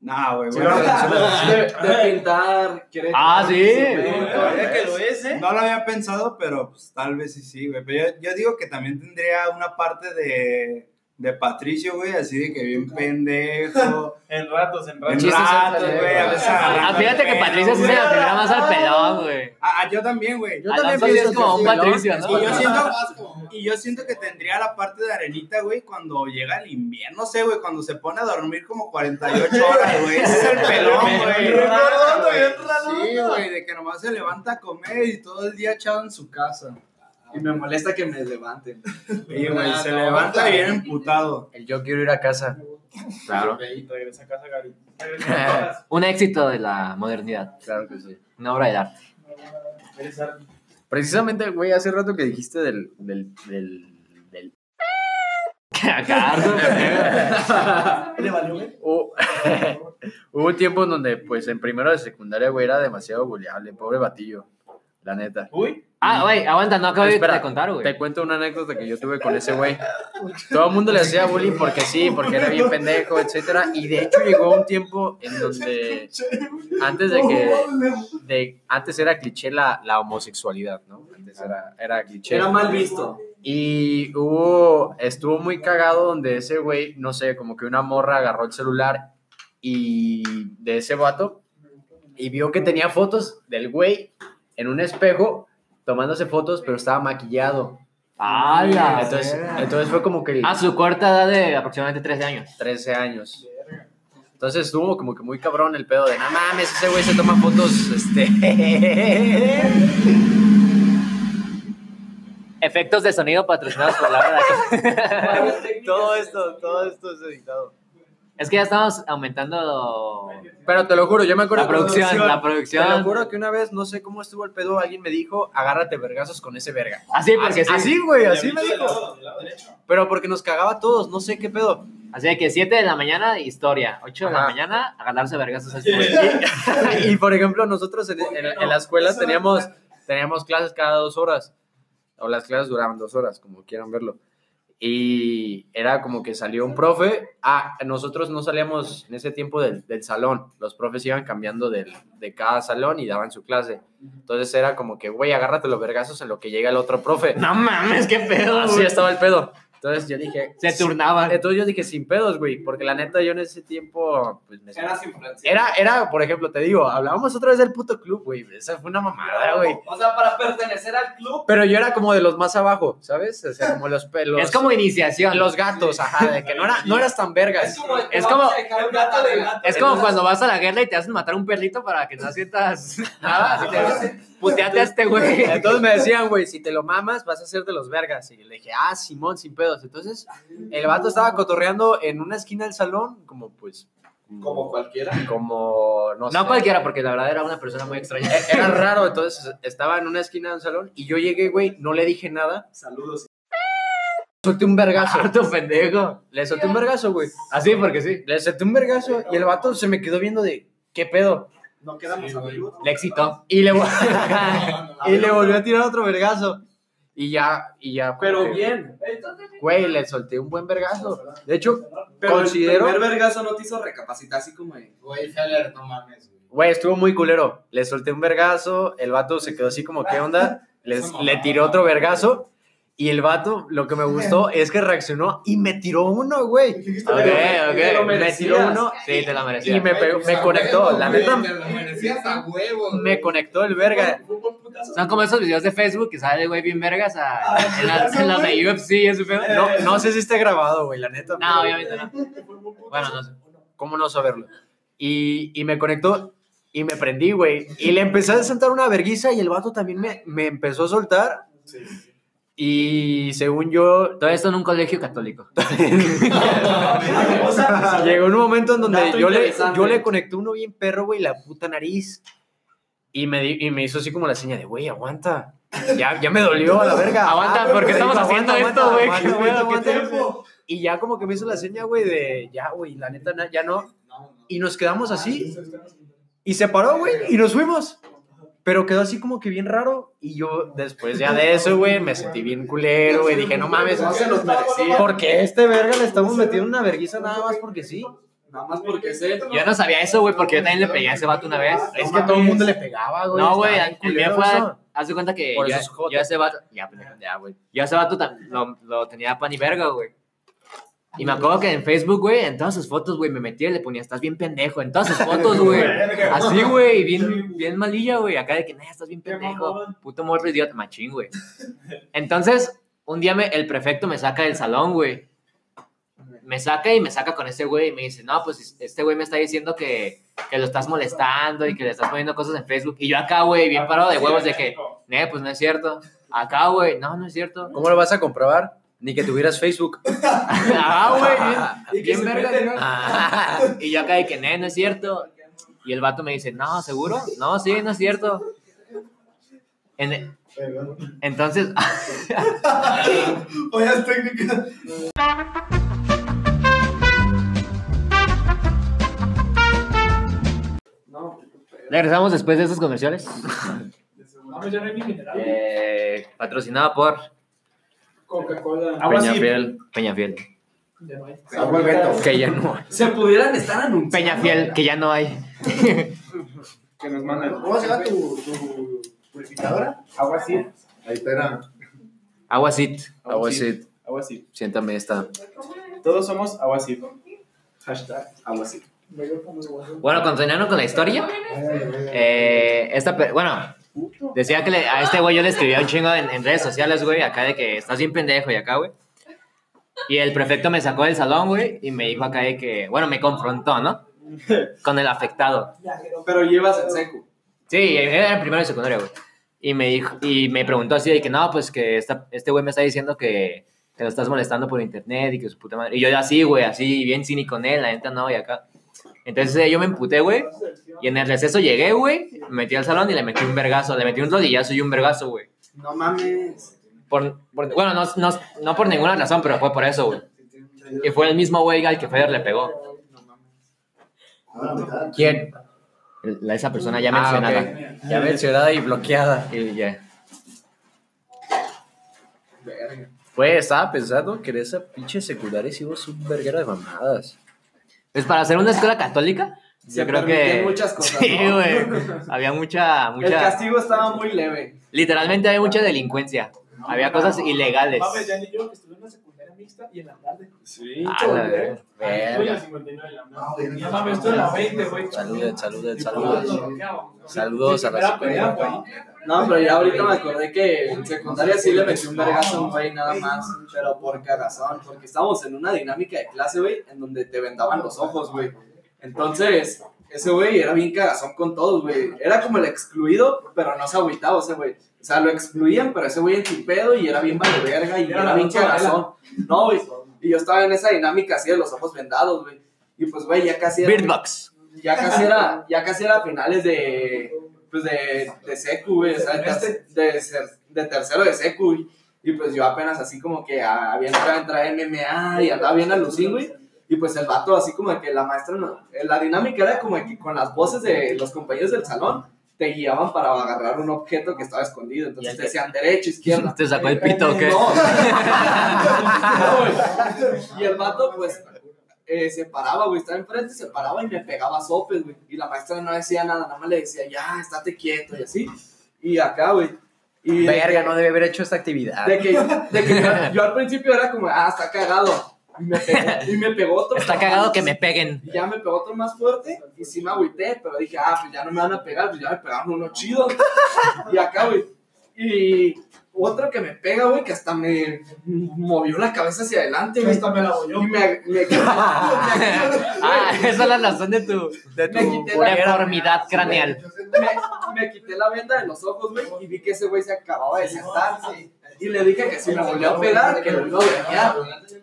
Speaker 6: Nah, güey,
Speaker 5: lo-
Speaker 3: De, de pintar, quiere
Speaker 2: Ah, sí.
Speaker 6: que lo es, ¿eh? No lo había pensado, pero pues, tal vez sí, sí, güey. Pero yo, yo digo que también tendría una parte de, de Patricio, güey, así de que bien pendejo.
Speaker 4: En ratos, en
Speaker 6: En
Speaker 4: ratos.
Speaker 5: Chistes
Speaker 6: ratos,
Speaker 5: en
Speaker 6: güey, a veces
Speaker 2: Ah, fíjate que
Speaker 6: pelo,
Speaker 2: Patricia sí se aplicará más al pelón, güey.
Speaker 6: Ah, ah, yo también, güey.
Speaker 5: Yo
Speaker 2: Alonso
Speaker 5: también
Speaker 2: es
Speaker 5: pienso
Speaker 2: como un Patricio,
Speaker 5: ¿no?
Speaker 2: ¿no?
Speaker 6: Y yo siento,
Speaker 7: Más como-
Speaker 6: y yo siento que tendría la parte de arenita, güey, cuando llega el invierno, no sé, güey, cuando se pone a dormir como 48 horas, güey. Ese es el pelón, güey. Sí, güey, de que nomás se levanta a comer y todo el día echado en su casa.
Speaker 3: Y me molesta que me levanten.
Speaker 6: Y, güey, se levanta bien emputado.
Speaker 5: El yo quiero ir a casa.
Speaker 2: Claro.
Speaker 4: Regresa a casa, Gary.
Speaker 2: Un éxito de la modernidad.
Speaker 5: Claro que sí.
Speaker 2: Una obra de arte.
Speaker 4: Regresa.
Speaker 5: Precisamente, güey, hace rato que dijiste del. del, del, del-
Speaker 4: ¿Le valió, güey?
Speaker 5: Hubo- Hubo un tiempo en donde, pues, en primero de secundaria, güey, era demasiado buleable. Pobre batillo. La neta.
Speaker 4: Uy.
Speaker 2: Ah, güey, aguanta, no acabé
Speaker 5: Espera,
Speaker 2: de contar, güey.
Speaker 5: Te cuento una anécdota que yo tuve con ese güey. Todo el mundo le hacía bullying porque sí, porque era bien pendejo, etcétera. Y de hecho llegó un tiempo en donde antes de que de, antes era cliché la, la homosexualidad, ¿no? Antes era, era cliché.
Speaker 3: Era mal visto.
Speaker 5: Y hubo, estuvo muy cagado donde ese güey, no sé, como que una morra agarró el celular y de ese vato y vio que tenía fotos del güey en un espejo tomándose fotos, pero estaba maquillado.
Speaker 2: ¡Hala!
Speaker 5: Entonces, entonces fue como que
Speaker 2: A su corta edad de aproximadamente 13 años.
Speaker 5: 13 años. Entonces estuvo como que muy cabrón el pedo de, no mames, ese güey se toma fotos, este...
Speaker 2: Efectos de sonido patrocinados por la verdad.
Speaker 5: todo esto, todo esto es editado.
Speaker 2: Es que ya estamos aumentando
Speaker 5: Pero te lo juro, yo me acuerdo.
Speaker 2: la producción, la
Speaker 5: Te lo
Speaker 2: producción.
Speaker 5: juro que una vez, no sé cómo estuvo el pedo, alguien me dijo, agárrate vergazos con ese verga.
Speaker 2: Así, porque sí.
Speaker 5: Así, güey, así me dijo.
Speaker 6: lado-.
Speaker 5: Pero porque nos cagaba a todos, no sé qué pedo.
Speaker 2: Así de que 7 de la mañana, historia. 8 de la mañana, a ganarse vergazos este
Speaker 5: y por ejemplo, nosotros en, en- en la escuela teníamos, teníamos clases cada dos horas. O las clases duraban dos horas, como quieran verlo. Y era como que salió un profe. Ah, nosotros no salíamos en ese tiempo del, del salón. Los profes iban cambiando del- de cada salón y daban su clase. Entonces era como que, güey, agárrate los vergazos en lo que llega el otro profe.
Speaker 2: No mames, qué pedo.
Speaker 5: Así estaba el pedo. Entonces yo dije,
Speaker 2: Se turnaban.
Speaker 5: entonces yo dije sin pedos, güey, porque la neta yo en ese tiempo, pues me
Speaker 3: Eras
Speaker 5: era, era, por ejemplo, te digo, hablábamos otra vez del puto club, güey. Esa fue una mamada, güey.
Speaker 3: O sea, para pertenecer al club.
Speaker 5: Pero yo era como de los más abajo, ¿sabes? O sea, como los pelos.
Speaker 2: Es como iniciación.
Speaker 5: los gatos, ajá, de que no, era, no eras tan vergas.
Speaker 3: Es como,
Speaker 2: Es como-
Speaker 3: el gato de gato.
Speaker 2: Es como cuando vas a la guerra y te hacen matar un perrito para que no sientas nada. Así te puteate a este güey.
Speaker 5: Entonces me decían, güey, si te lo mamas, vas a ser de los vergas. Y le dije, ah, Simón, sin pedos. Entonces, el vato estaba cotorreando en una esquina del salón, como pues.
Speaker 3: Como cualquiera.
Speaker 5: Como, no, sé.
Speaker 2: No cualquiera, porque la verdad era una persona muy extraña.
Speaker 5: E- Era raro, entonces estaba en una esquina del salón y yo llegué, güey, no le dije nada.
Speaker 3: Saludos.
Speaker 5: Solté un vergazo.
Speaker 2: Harto pendejo.
Speaker 5: Le solté un vergazo, güey.
Speaker 2: Así, porque sí.
Speaker 5: Le solté un vergazo y el vato se me quedó viendo de, ¿qué pedo?
Speaker 3: No quedamos amigos.
Speaker 2: Le excitó.
Speaker 5: Y le, y le volvió a tirar otro vergazo. Y ya, y ya.
Speaker 3: Pero bien.
Speaker 5: Güey, le solté un buen vergazo. De hecho,
Speaker 3: Pero
Speaker 5: Considero-
Speaker 3: el primer vergazo no te hizo recapacitar así como de...
Speaker 7: Güey, Heller, no mames, güey.
Speaker 5: güey, estuvo muy culero. Le solté un vergazo, el vato se quedó así como, ¿qué onda? Les- le tiró otro vergazo. Y el vato, lo que me gustó es que reaccionó y me tiró uno, güey.
Speaker 2: Ok, ok.
Speaker 5: Me tiró uno
Speaker 2: Sí, te la
Speaker 5: y
Speaker 2: merecía.
Speaker 5: me, pegó- me conectó. La neta,
Speaker 7: Te lo merecías a huevo.
Speaker 5: me conectó el verga.
Speaker 2: Son como esos videos de Facebook que sale el güey bien vergas a, en, las, en las de UFC y ese pedo.
Speaker 5: No, no sé si esté grabado, güey, la neta.
Speaker 2: No,
Speaker 5: pero-
Speaker 2: obviamente no. Bueno, no sé.
Speaker 5: ¿Cómo no saberlo? Y, y me conectó y me prendí, güey. Y le empecé a sentar una verguiza y el vato también me, me empezó a soltar. Y según yo,
Speaker 2: Todo esto en un colegio católico.
Speaker 3: O sea,
Speaker 5: llegó un momento en donde yo le, yo le conecté uno bien perro, güey, la puta nariz. Y me, di- y me hizo así como la seña de, güey, aguanta. Ya, ya me dolió a la verga.
Speaker 2: Aguanta,
Speaker 5: Ah,
Speaker 2: ¿por qué
Speaker 5: me dijo,
Speaker 2: estamos haciendo
Speaker 5: "Aguanta,
Speaker 2: esto, güey?
Speaker 5: aguanta,
Speaker 2: ¿Qué
Speaker 5: aguanta,
Speaker 2: pedo, qué
Speaker 5: aguanta".
Speaker 2: tiempo?
Speaker 5: Y ya como que me hizo la seña, güey, de, ya, güey, la neta, ya no. Y nos quedamos así. Y se paró, güey, y nos fuimos. Pero quedó así como que bien raro. Y yo, después ya de eso, güey, me sentí bien culero, güey. Dije, no mames,
Speaker 3: No se los merecía.
Speaker 5: porque a este verga le estamos metiendo una verguiza nada más porque sí.
Speaker 3: Nada más porque sé.
Speaker 2: Yo no sabía eso, güey, porque yo también le pegué a ese vato una vez.
Speaker 5: Es que todo el mundo le pegaba, güey.
Speaker 2: No, güey, el mío
Speaker 5: culero
Speaker 2: fue. Haz de cuenta que yo, yo a ese vato. Ya.
Speaker 5: Ya, güey.
Speaker 2: Yo a ese vato lo, lo tenía pan y verga, güey. Y me acuerdo que en Facebook, güey, en todas sus fotos, güey, me metía y le ponía, estás bien pendejo. En todas sus fotos, güey. Así, güey, bien, bien malilla, güey. Acá de que, nah, estás bien pendejo. Puto morro idiota, machín, güey. Entonces, un día me, el prefecto me saca del salón, güey. Me saca y me saca con ese güey y me dice, no, pues este güey me está diciendo que, que lo estás molestando y que le estás poniendo cosas en Facebook. Y yo acá, güey, bien parado de huevos de que, eh, pues no es cierto. Acá, güey, no, no es cierto.
Speaker 5: ¿Cómo lo vas a comprobar? Ni que tuvieras Facebook.
Speaker 2: Ah, güey,
Speaker 3: Y
Speaker 2: bien, verga, ¿no? Ah, Y yo acá de que, "Nee, no es cierto. Y el vato me dice, no, ¿seguro? No, sí, no es cierto. En- entonces,
Speaker 4: Ollas técnicas.
Speaker 3: No,
Speaker 2: regresamos después de esos comerciales.
Speaker 4: Vamos, ya no hay ni mineral.
Speaker 2: Eh, patrocinado por
Speaker 4: Coca-Cola.
Speaker 6: Agua.
Speaker 2: Peñafiel. Peñafiel.
Speaker 4: Ya no hay.
Speaker 7: Agua Beto.
Speaker 5: Que ya no.
Speaker 3: se pudieran estar anunciando.
Speaker 2: Peñafiel, que ya no hay.
Speaker 6: Que nos mandan.
Speaker 7: ¿Cómo se llama tu, tu purificadora?
Speaker 6: Agua sí.
Speaker 7: Ahí espera.
Speaker 2: Aguacit.
Speaker 5: Agua sí.
Speaker 6: Agua sí.
Speaker 5: Siéntame esta.
Speaker 6: Todos somos agua sí.
Speaker 3: Hashtag algo así.
Speaker 2: Bueno, continuando con la historia. Eh, esta, pe- decía que le- a este güey yo le escribía un chingo en, en redes sociales, güey, acá de que estás bien pendejo y acá, güey. Y el prefecto me sacó del salón, güey, y me dijo acá de que, bueno, me confrontó, ¿no? Con el afectado.
Speaker 3: Pero llevas en seco.
Speaker 2: Sí, era en primero de secundaria, güey. Y me dijo, y me preguntó así de que no, pues que esta- este güey me está diciendo que, te lo estás molestando por internet y que su puta madre. Y yo así, güey, así, bien cínico con él, la neta no, y acá. Entonces yo me emputé, güey, y en el receso llegué, güey, me metí al salón y le metí un vergazo, le metí un rodillazo y un vergazo, güey.
Speaker 3: No mames.
Speaker 2: Por, por- bueno, no, no, no por ninguna razón, pero fue por eso, güey. Y fue el mismo güey al que Feder le pegó.
Speaker 5: ¿Quién?
Speaker 2: La- esa persona ya
Speaker 5: Ah,
Speaker 2: mencionada.
Speaker 5: Ya mencionada y bloqueada.
Speaker 2: Y ya.
Speaker 5: Güey, estaba pensando que en esa pinche secundaria hicimos un verguero de mamadas.
Speaker 2: Pues para hacer una escuela católica,
Speaker 3: Se
Speaker 2: yo creo que.
Speaker 3: muchas cosas,
Speaker 2: Sí,
Speaker 3: ¿no?
Speaker 2: güey. Había mucha,
Speaker 3: El
Speaker 2: mucha.
Speaker 3: castigo estaba muy leve.
Speaker 2: Literalmente había mucha delincuencia. Había cosas ilegales.
Speaker 4: Mames, ya ni yo que estuve en secundaria mixta y en la tarde.
Speaker 3: Sí.
Speaker 2: Ah, la verga.
Speaker 5: Verga.
Speaker 4: Ya mames, estuve en la 20, güey.
Speaker 5: Saludos.
Speaker 4: lo bloqueábamos.
Speaker 5: Saludos a la
Speaker 4: güey.
Speaker 3: No, pero ya ahorita me acordé que en secundaria sí le metí un vergazo a un güey nada más, pero por cagazón, porque estábamos en una dinámica de clase, güey, en donde te vendaban los ojos, güey. Entonces, ese güey era bien cagazón con todos, güey. Era como el excluido, pero no se agüitaba ese güey. O sea, lo excluían, pero ese güey en su pedo y era bien vale verga y
Speaker 4: Era
Speaker 3: era bien cagazón. No, güey. Y yo estaba en esa dinámica así de los ojos vendados, güey. Y pues, güey, ya casi era.
Speaker 2: Beardbox.
Speaker 3: ya casi era, ya casi era finales de, pues de, de secu, güey, o sea, de, de, ser- de tercero de secu, güey. Y pues yo apenas así como que ah, había entrado a entrar en MMA y andaba bien alucín, güey. Y pues el vato así como de que la maestra, no, la dinámica era como de que con las voces de los compañeros del salón te guiaban para agarrar un objeto que estaba escondido. Entonces te decían derecha, izquierda.
Speaker 2: ¿Te sacó el pito o qué?
Speaker 3: No. Y el vato, pues, eh, se paraba, güey, estaba enfrente, se paraba y me pegaba sopes, güey. Y la maestra no decía nada, nada más le decía, ya, estate quieto y así. Y acá, güey. Y de
Speaker 5: Verga,
Speaker 3: que-
Speaker 5: no debe haber hecho esta actividad.
Speaker 3: De que, de que yo, yo al principio era como, ah, está cagado. Y me pegó, y me pegó otro.
Speaker 2: Está cagado que me peguen.
Speaker 3: Y ya me pegó otro más fuerte y sí me agüité, pero dije, ah, pues ya no me van a pegar, pues ya me pegaron uno chido. y acá, güey. Y otro que me pega, güey, que hasta me movió la cabeza hacia adelante, güey.
Speaker 4: Esta me la.
Speaker 3: Y me, me,
Speaker 2: Ah, esa es la razón de tu, de
Speaker 3: Me
Speaker 2: tu
Speaker 3: quité la-
Speaker 2: deformidad craneal.
Speaker 3: me, me quité la venda de los ojos, güey, y vi que ese güey se acababa de sentar. Y le dije que si me volvió a pegar, que lo iba a dañar.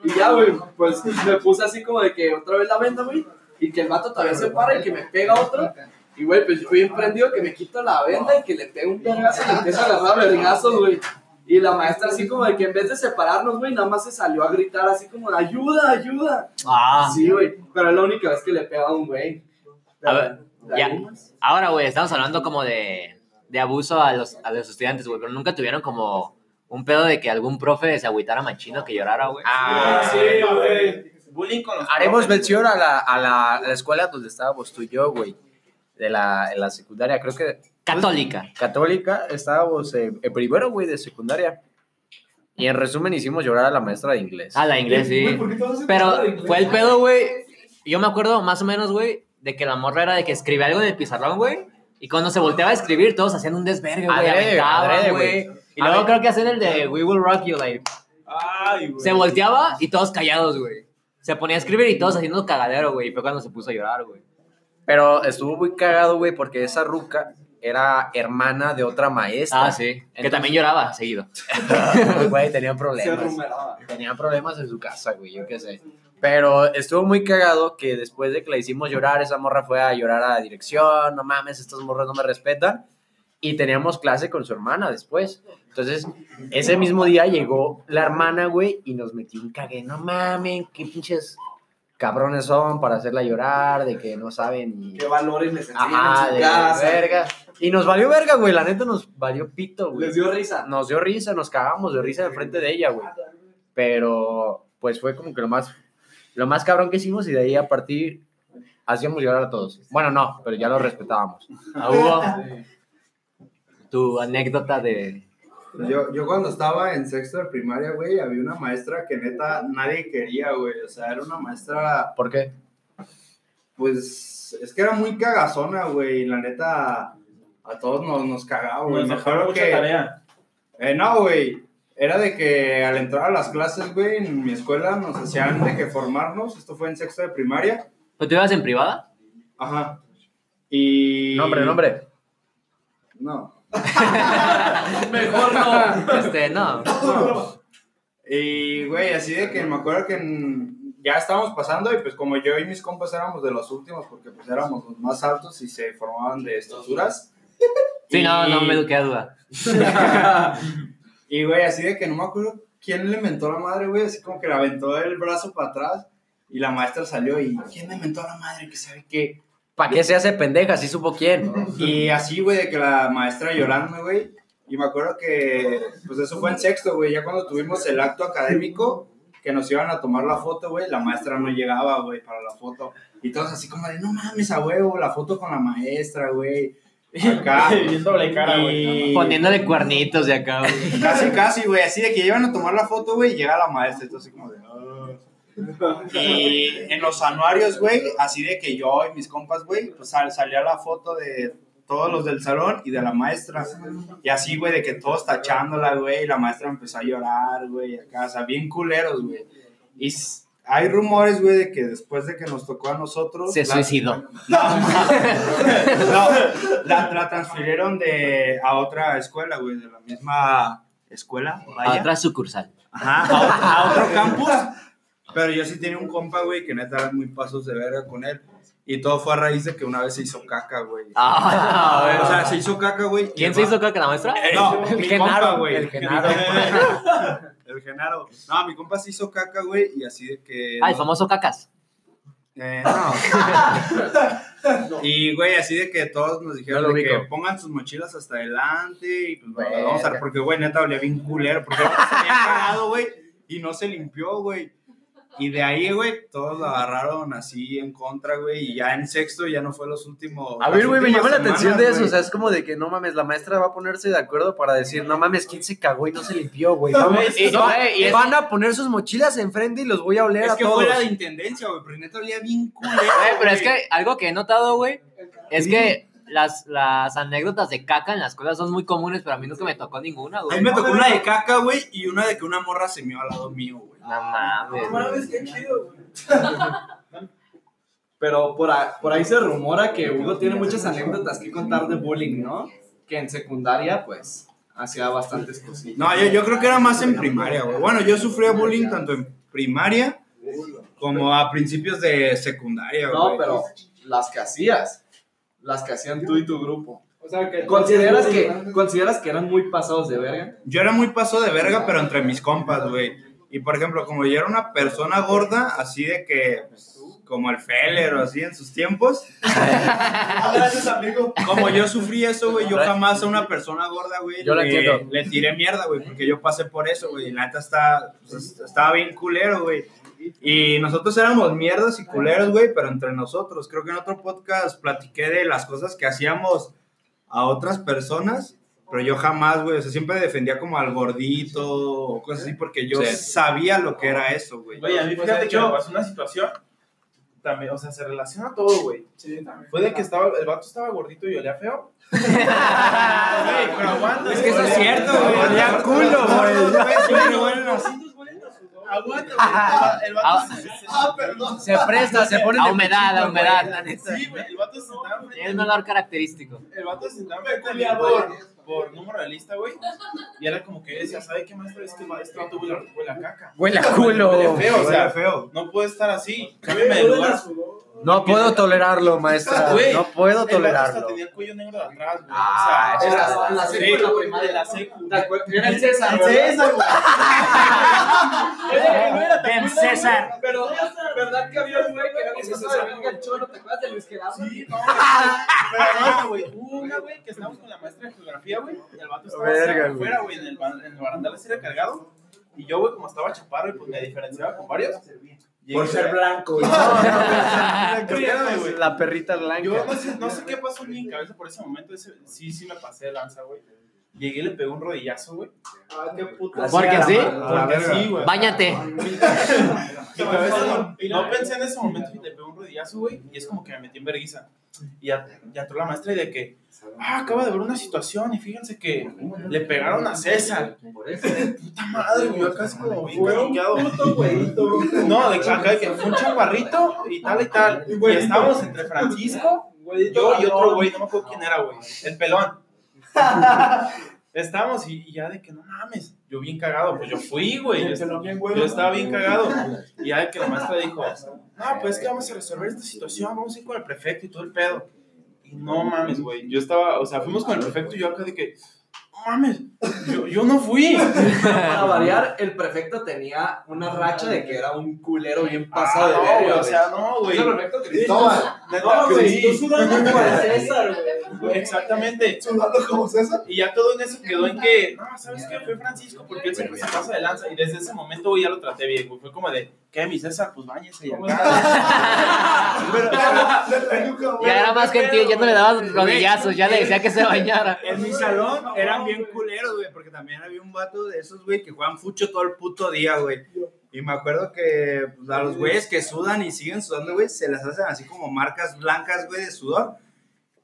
Speaker 3: Y ya, güey, pues me puse así como de que otra vez la venda, güey, y que el vato todavía se para y que me pega otro. Y, güey, pues yo bien prendido que me quito la venda y que le pego un vergazo y le empiezo a agarrar vergazos, güey. Y la maestra así como de que en vez de separarnos, güey, nada más se salió a gritar así como ayuda, ayuda.
Speaker 2: Ah,
Speaker 3: Sí, güey, pero es la única vez que le pega a un güey.
Speaker 2: A ver, ya. ahora, güey, estamos hablando como de, de abuso a los, a los estudiantes, güey, pero nunca tuvieron como un pedo de que algún profe se agüitara machino que llorara, güey.
Speaker 5: Ah,
Speaker 4: Sí, güey.
Speaker 6: Bullying con los
Speaker 5: Haremos
Speaker 6: profes.
Speaker 5: mención a la, a, la, a la escuela donde estábamos tú y yo, güey. De la, en la secundaria, creo que
Speaker 2: Católica.
Speaker 5: católica, estábamos en, en primero, güey, de secundaria. Y en resumen hicimos llorar a la maestra de inglés.
Speaker 2: Ah, la inglés,
Speaker 4: Güey,
Speaker 2: sí.
Speaker 4: ¿por qué todos hacen
Speaker 2: Pero
Speaker 4: nada de inglés?
Speaker 2: fue el pedo, güey. Yo me acuerdo más o menos, güey, de que la morra era de que escribía algo en el pizarrón, güey. Y cuando se volteaba a escribir, todos hacían un desvergue, güey. Aventaban, güey. Y luego
Speaker 5: ver.
Speaker 2: creo que hacían el de We Will Rock You, like.
Speaker 6: Ay, güey.
Speaker 2: Se volteaba y todos callados, güey. Se ponía a escribir y todos haciendo cagadero, güey. Y fue cuando se puso a llorar, güey.
Speaker 5: Pero estuvo muy cagado, güey, porque esa ruca era hermana de otra maestra.
Speaker 2: Ah, sí. que
Speaker 5: Entonces-
Speaker 2: también lloraba seguido.
Speaker 5: Güey, tenía
Speaker 3: Se
Speaker 5: problemas.
Speaker 3: rumeraba.
Speaker 5: Tenía problemas en su casa, güey, yo qué sé. Pero estuvo muy cagado que después de que la hicimos llorar, esa morra fue a llorar a la dirección, no mames, estas morras no me respetan. Y teníamos clase con su hermana después. Entonces, ese mismo día llegó la hermana, güey, y nos metió un cague. No mames, qué pinches cabrones son para hacerla llorar, de que no saben ni...
Speaker 3: ¿Qué valores les enseñan
Speaker 5: Ajá,
Speaker 3: en
Speaker 5: de
Speaker 3: su casa?
Speaker 5: verga. Y nos valió verga, güey, la neta nos valió pito, güey.
Speaker 3: Les dio risa.
Speaker 5: Nos dio risa, nos cagamos de risa enfrente de ella, güey. Pero, pues fue como que lo más, lo más cabrón que hicimos y de ahí a partir hacíamos llorar a todos. Bueno, no, pero ya lo respetábamos.
Speaker 2: Ah, Hugo, tu anécdota de.
Speaker 7: Yo, yo cuando estaba en sexto de primaria, güey, había una maestra que neta nadie quería, güey. O sea, era una maestra,
Speaker 5: ¿Por qué?
Speaker 7: pues, es que era muy cagazona, güey. Y la neta, a todos nos, nos cagaba, güey. Me
Speaker 6: mucha
Speaker 7: que...
Speaker 6: tarea.
Speaker 7: Eh, no, güey. Era de que al entrar a las clases, güey, en mi escuela nos hacían de que formarnos. Esto fue en sexto de primaria.
Speaker 2: ¿Pero tú ibas en privada?
Speaker 7: Ajá. Y...
Speaker 5: Nombre, nombre.
Speaker 7: No.
Speaker 3: Mejor no.
Speaker 2: Este, no.
Speaker 7: No. Y, güey, así de que me acuerdo que en- ya estábamos pasando y pues como yo y mis compas éramos de los últimos porque pues éramos los más altos y se formaban de estructuras.
Speaker 2: Sí, no,
Speaker 7: Y-
Speaker 2: no me queda duda.
Speaker 7: y, güey, así de que no me acuerdo quién le mentó la madre, güey, así como que le aventó el brazo para atrás y la maestra salió y, ¿quién me mentó la madre? Que sabe qué.
Speaker 5: ¿Para qué se hace pendeja? Sí supo quién.
Speaker 7: Y así, güey, de que la maestra llorando, güey. Y me acuerdo que, pues eso fue en sexto, güey. Ya cuando tuvimos el acto académico, que nos iban a tomar la foto, güey, la maestra no llegaba, güey, para la foto. Y todos así como de, no mames, a huevo, la foto con la maestra, güey. Acá.
Speaker 6: Bien doble cara, güey.
Speaker 7: Y
Speaker 2: Poniéndole cuernitos de acá, güey.
Speaker 7: casi, casi, güey, así de que iban a tomar la foto, güey, y llega la maestra. Entonces, como de. Y en los anuarios, güey, así de que yo y mis compas, güey, pues sal- salía la foto de todos los del salón y de la maestra. Y así, güey, de que todos tachándola, güey, y la maestra empezó a llorar, güey, acá, o sea, bien culeros, güey. Y hay rumores, güey, de que después de que nos tocó a nosotros...
Speaker 2: Se
Speaker 7: la-
Speaker 2: suicidó.
Speaker 7: No, no, la, la transfirieron de, a otra escuela, güey, de la misma escuela,
Speaker 2: A
Speaker 7: vaya.
Speaker 2: otra sucursal.
Speaker 7: Ajá, a, a otro campus. Pero yo sí tenía un compa, güey, que neta era muy pasos de verga con él. Y todo fue a raíz de que una vez se hizo caca, güey.
Speaker 2: Ah,
Speaker 7: o sea, se hizo caca, güey.
Speaker 2: ¿Quién se
Speaker 7: va-
Speaker 2: hizo caca, la maestra?
Speaker 7: No,
Speaker 5: El
Speaker 7: mi
Speaker 5: Genaro,
Speaker 7: compa, güey.
Speaker 5: el Genaro.
Speaker 7: El Genaro. No, mi compa se hizo caca, güey, y así de que...
Speaker 2: Ah, el
Speaker 7: no-
Speaker 2: famoso cacas.
Speaker 7: Eh, no. y, güey, así de que todos nos dijeron
Speaker 5: No
Speaker 7: de que pongan sus mochilas hasta adelante y pues bueno, vamos a ver, porque, güey, neta olía bien culero, porque se había cagado, güey, y no se limpió, güey. Y de ahí, güey, todos lo agarraron así en contra, güey, y ya en sexto ya no fue los últimos.
Speaker 5: A ver, güey, me llama la atención de eso.
Speaker 7: güey.
Speaker 5: O sea, es como de que no mames, la maestra va a ponerse de acuerdo para decir, no mames, ¿quién se cagó y no se limpió, güey? No,
Speaker 2: y es-
Speaker 5: van a poner sus mochilas enfrente y los voy a oler
Speaker 7: Es
Speaker 5: a
Speaker 7: que
Speaker 5: todos.
Speaker 7: fue la de intendencia, güey, pero neta olía bien culero.
Speaker 2: Güey, pero es
Speaker 7: güey.
Speaker 2: que algo que he notado, güey, es que las, las anécdotas de caca en la escuela son muy comunes, pero a mí nunca me tocó ninguna,
Speaker 7: A
Speaker 2: güey.
Speaker 7: mí me tocó una de caca, güey, y una de que una morra se mió al lado mío, güey.
Speaker 2: No mames.
Speaker 4: No mames, qué chido, güey.
Speaker 3: Pero por, a- por ahí se rumora que Hugo tiene muchas anécdotas que contar de bullying, ¿no? Que en secundaria, pues, hacía bastantes cosillas.
Speaker 7: No, yo, yo creo que era más en primaria, güey. Bueno, yo sufría bullying tanto en primaria como a principios de secundaria, güey.
Speaker 3: No, pero las que hacías. Las que hacían tú y tu grupo.
Speaker 4: O sea, que
Speaker 3: ¿Consideras que, ¿Consideras que eran muy pasados de verga?
Speaker 7: Yo era muy paso de verga, pero entre mis compas, güey. Y por ejemplo, como yo era una persona gorda, así de que, pues, como el Feller o así en sus tiempos,
Speaker 4: Gracias, amigo.
Speaker 7: como yo sufrí eso, güey, yo jamás a una persona gorda, güey,
Speaker 5: Yo la
Speaker 7: le,
Speaker 5: entiendo.
Speaker 7: le tiré mierda, güey, porque yo pasé por eso, güey. Y la neta está, pues, estaba bien culero, güey. Y nosotros éramos mierdas y culeros, güey, pero entre nosotros. Creo que en otro podcast platiqué de las cosas que hacíamos a otras personas, pero yo jamás, güey, o sea, siempre defendía como al gordito o cosas así, porque yo
Speaker 5: Sí.
Speaker 7: sabía lo que era eso, güey.
Speaker 6: Güey, a mí
Speaker 4: Pues,
Speaker 6: fíjate
Speaker 4: de
Speaker 6: que
Speaker 4: hecho-
Speaker 6: me pasó una situación también, o sea, se relaciona todo, güey.
Speaker 4: Sí, también.
Speaker 6: Fue de que estaba, el vato estaba gordito y olía feo. Güey, pero aguanta.
Speaker 7: Es que eso es cierto, güey.
Speaker 5: Olía culo, güey.
Speaker 6: Aguanta, güey. El vato
Speaker 2: Ah.
Speaker 6: se- se-
Speaker 4: Ah, perdón.
Speaker 5: Se presta, se pone
Speaker 2: A humedad, a humedad, la neta.
Speaker 6: Sí, güey, el vato se sentaba frente
Speaker 2: un olor característico.
Speaker 6: El vato se sentaba frente por número de lista, güey. Y era como que decía, ¿sabe qué maestro? Es que este vato huele a- huele a caca.
Speaker 5: Huele a culo.
Speaker 6: Huele feo, o sea,
Speaker 7: Huele feo.
Speaker 6: no puede estar así. Cámbiame de lugar.
Speaker 5: No puedo tolerarlo, maestra.
Speaker 6: Güey,
Speaker 5: No puedo
Speaker 6: El
Speaker 5: tolerarlo.
Speaker 6: tenía el cuello negro de atrás, güey.
Speaker 5: Ah,
Speaker 6: o sea,
Speaker 3: era- la secu, la primaria.
Speaker 6: la secu.
Speaker 3: ¿Te acuerdas? Era el César,
Speaker 6: El
Speaker 3: ¿verdad?
Speaker 6: César, güey.
Speaker 2: Ben César.
Speaker 3: Pero, ¿verdad que había un güey que era que se sabía el cholo? ¿Te acuerdas de Luis Gerardo?
Speaker 6: Sí, no. Pero aguanta, güey. Una, güey, que estábamos con la maestra de geografía, güey. Y el vato estaba afuera, güey, el, en el barandal así recargado. Y yo, güey, como estaba chaparro y pues me diferenciaba con varios.
Speaker 7: Por ser blanco.
Speaker 5: La perrita blanca.
Speaker 6: Yo no sé, no sé qué pasó en mi cabeza por ese momento. Ese, sí, sí me pasé de lanza, güey. Llegué y le pegué un rodillazo, güey.
Speaker 4: Ah, qué puta.
Speaker 2: Porque sí.
Speaker 6: Porque sí, güey.
Speaker 2: Báñate.
Speaker 6: Cabeza no, pensé en ese momento y le pegué un rodillazo, güey. Y es como que me metí en vergüenza. Y ya, ya entró la maestra y de que, ah, acaba de ver una situación y fíjense que le pegaron a César. Puta madre, güey. Yo casi como bien caliqueado. No, de acá de que fue un chaparrito y tal y tal. Y estábamos entre Francisco, yo y otro güey, no me acuerdo quién era, güey. El pelón. Estábamos y, y ya de que no mames, yo bien cagado, pues yo fui, güey. Yo,
Speaker 4: bien
Speaker 6: estaba bien cagado. Y ya de que la maestra dijo, no, pues es que vamos a resolver esta situación, vamos a ir con el prefecto y todo el pedo. Y no mames, güey. Yo estaba, o sea, fuimos con el prefecto y yo acá de que, no mames, yo, yo no fui.
Speaker 3: Para variar, el prefecto tenía una racha de que era un culero bien pasado
Speaker 6: Ah,
Speaker 3: de
Speaker 6: no,
Speaker 3: verga,
Speaker 6: güey, o sea, no, güey.
Speaker 3: Cristóbal.
Speaker 4: No, tú César, güey.
Speaker 6: Exactamente.
Speaker 4: Sudando como César.
Speaker 6: Y ya todo en eso quedó en que, no, ¿sabes qué? Fue Francisco, porque él siempre se pasa de lanza. Y desde ese momento, güey, ya lo traté bien, güey. Fue como de, ¿qué, mi César? Pues váyase y
Speaker 4: ¿Cómo
Speaker 6: acá.
Speaker 4: Le traigo como-
Speaker 2: Ya era más gentil, ya no le dabas rodillazos, ya le decía que se bañara.
Speaker 7: En mi salón eran bien culeros, güey, porque también había un vato de esos, güey, que juegan fucho todo el puto día, güey. Y me acuerdo que pues, a los güeyes que sudan y siguen sudando, güey, se les hacen así como marcas blancas, güey, de sudor.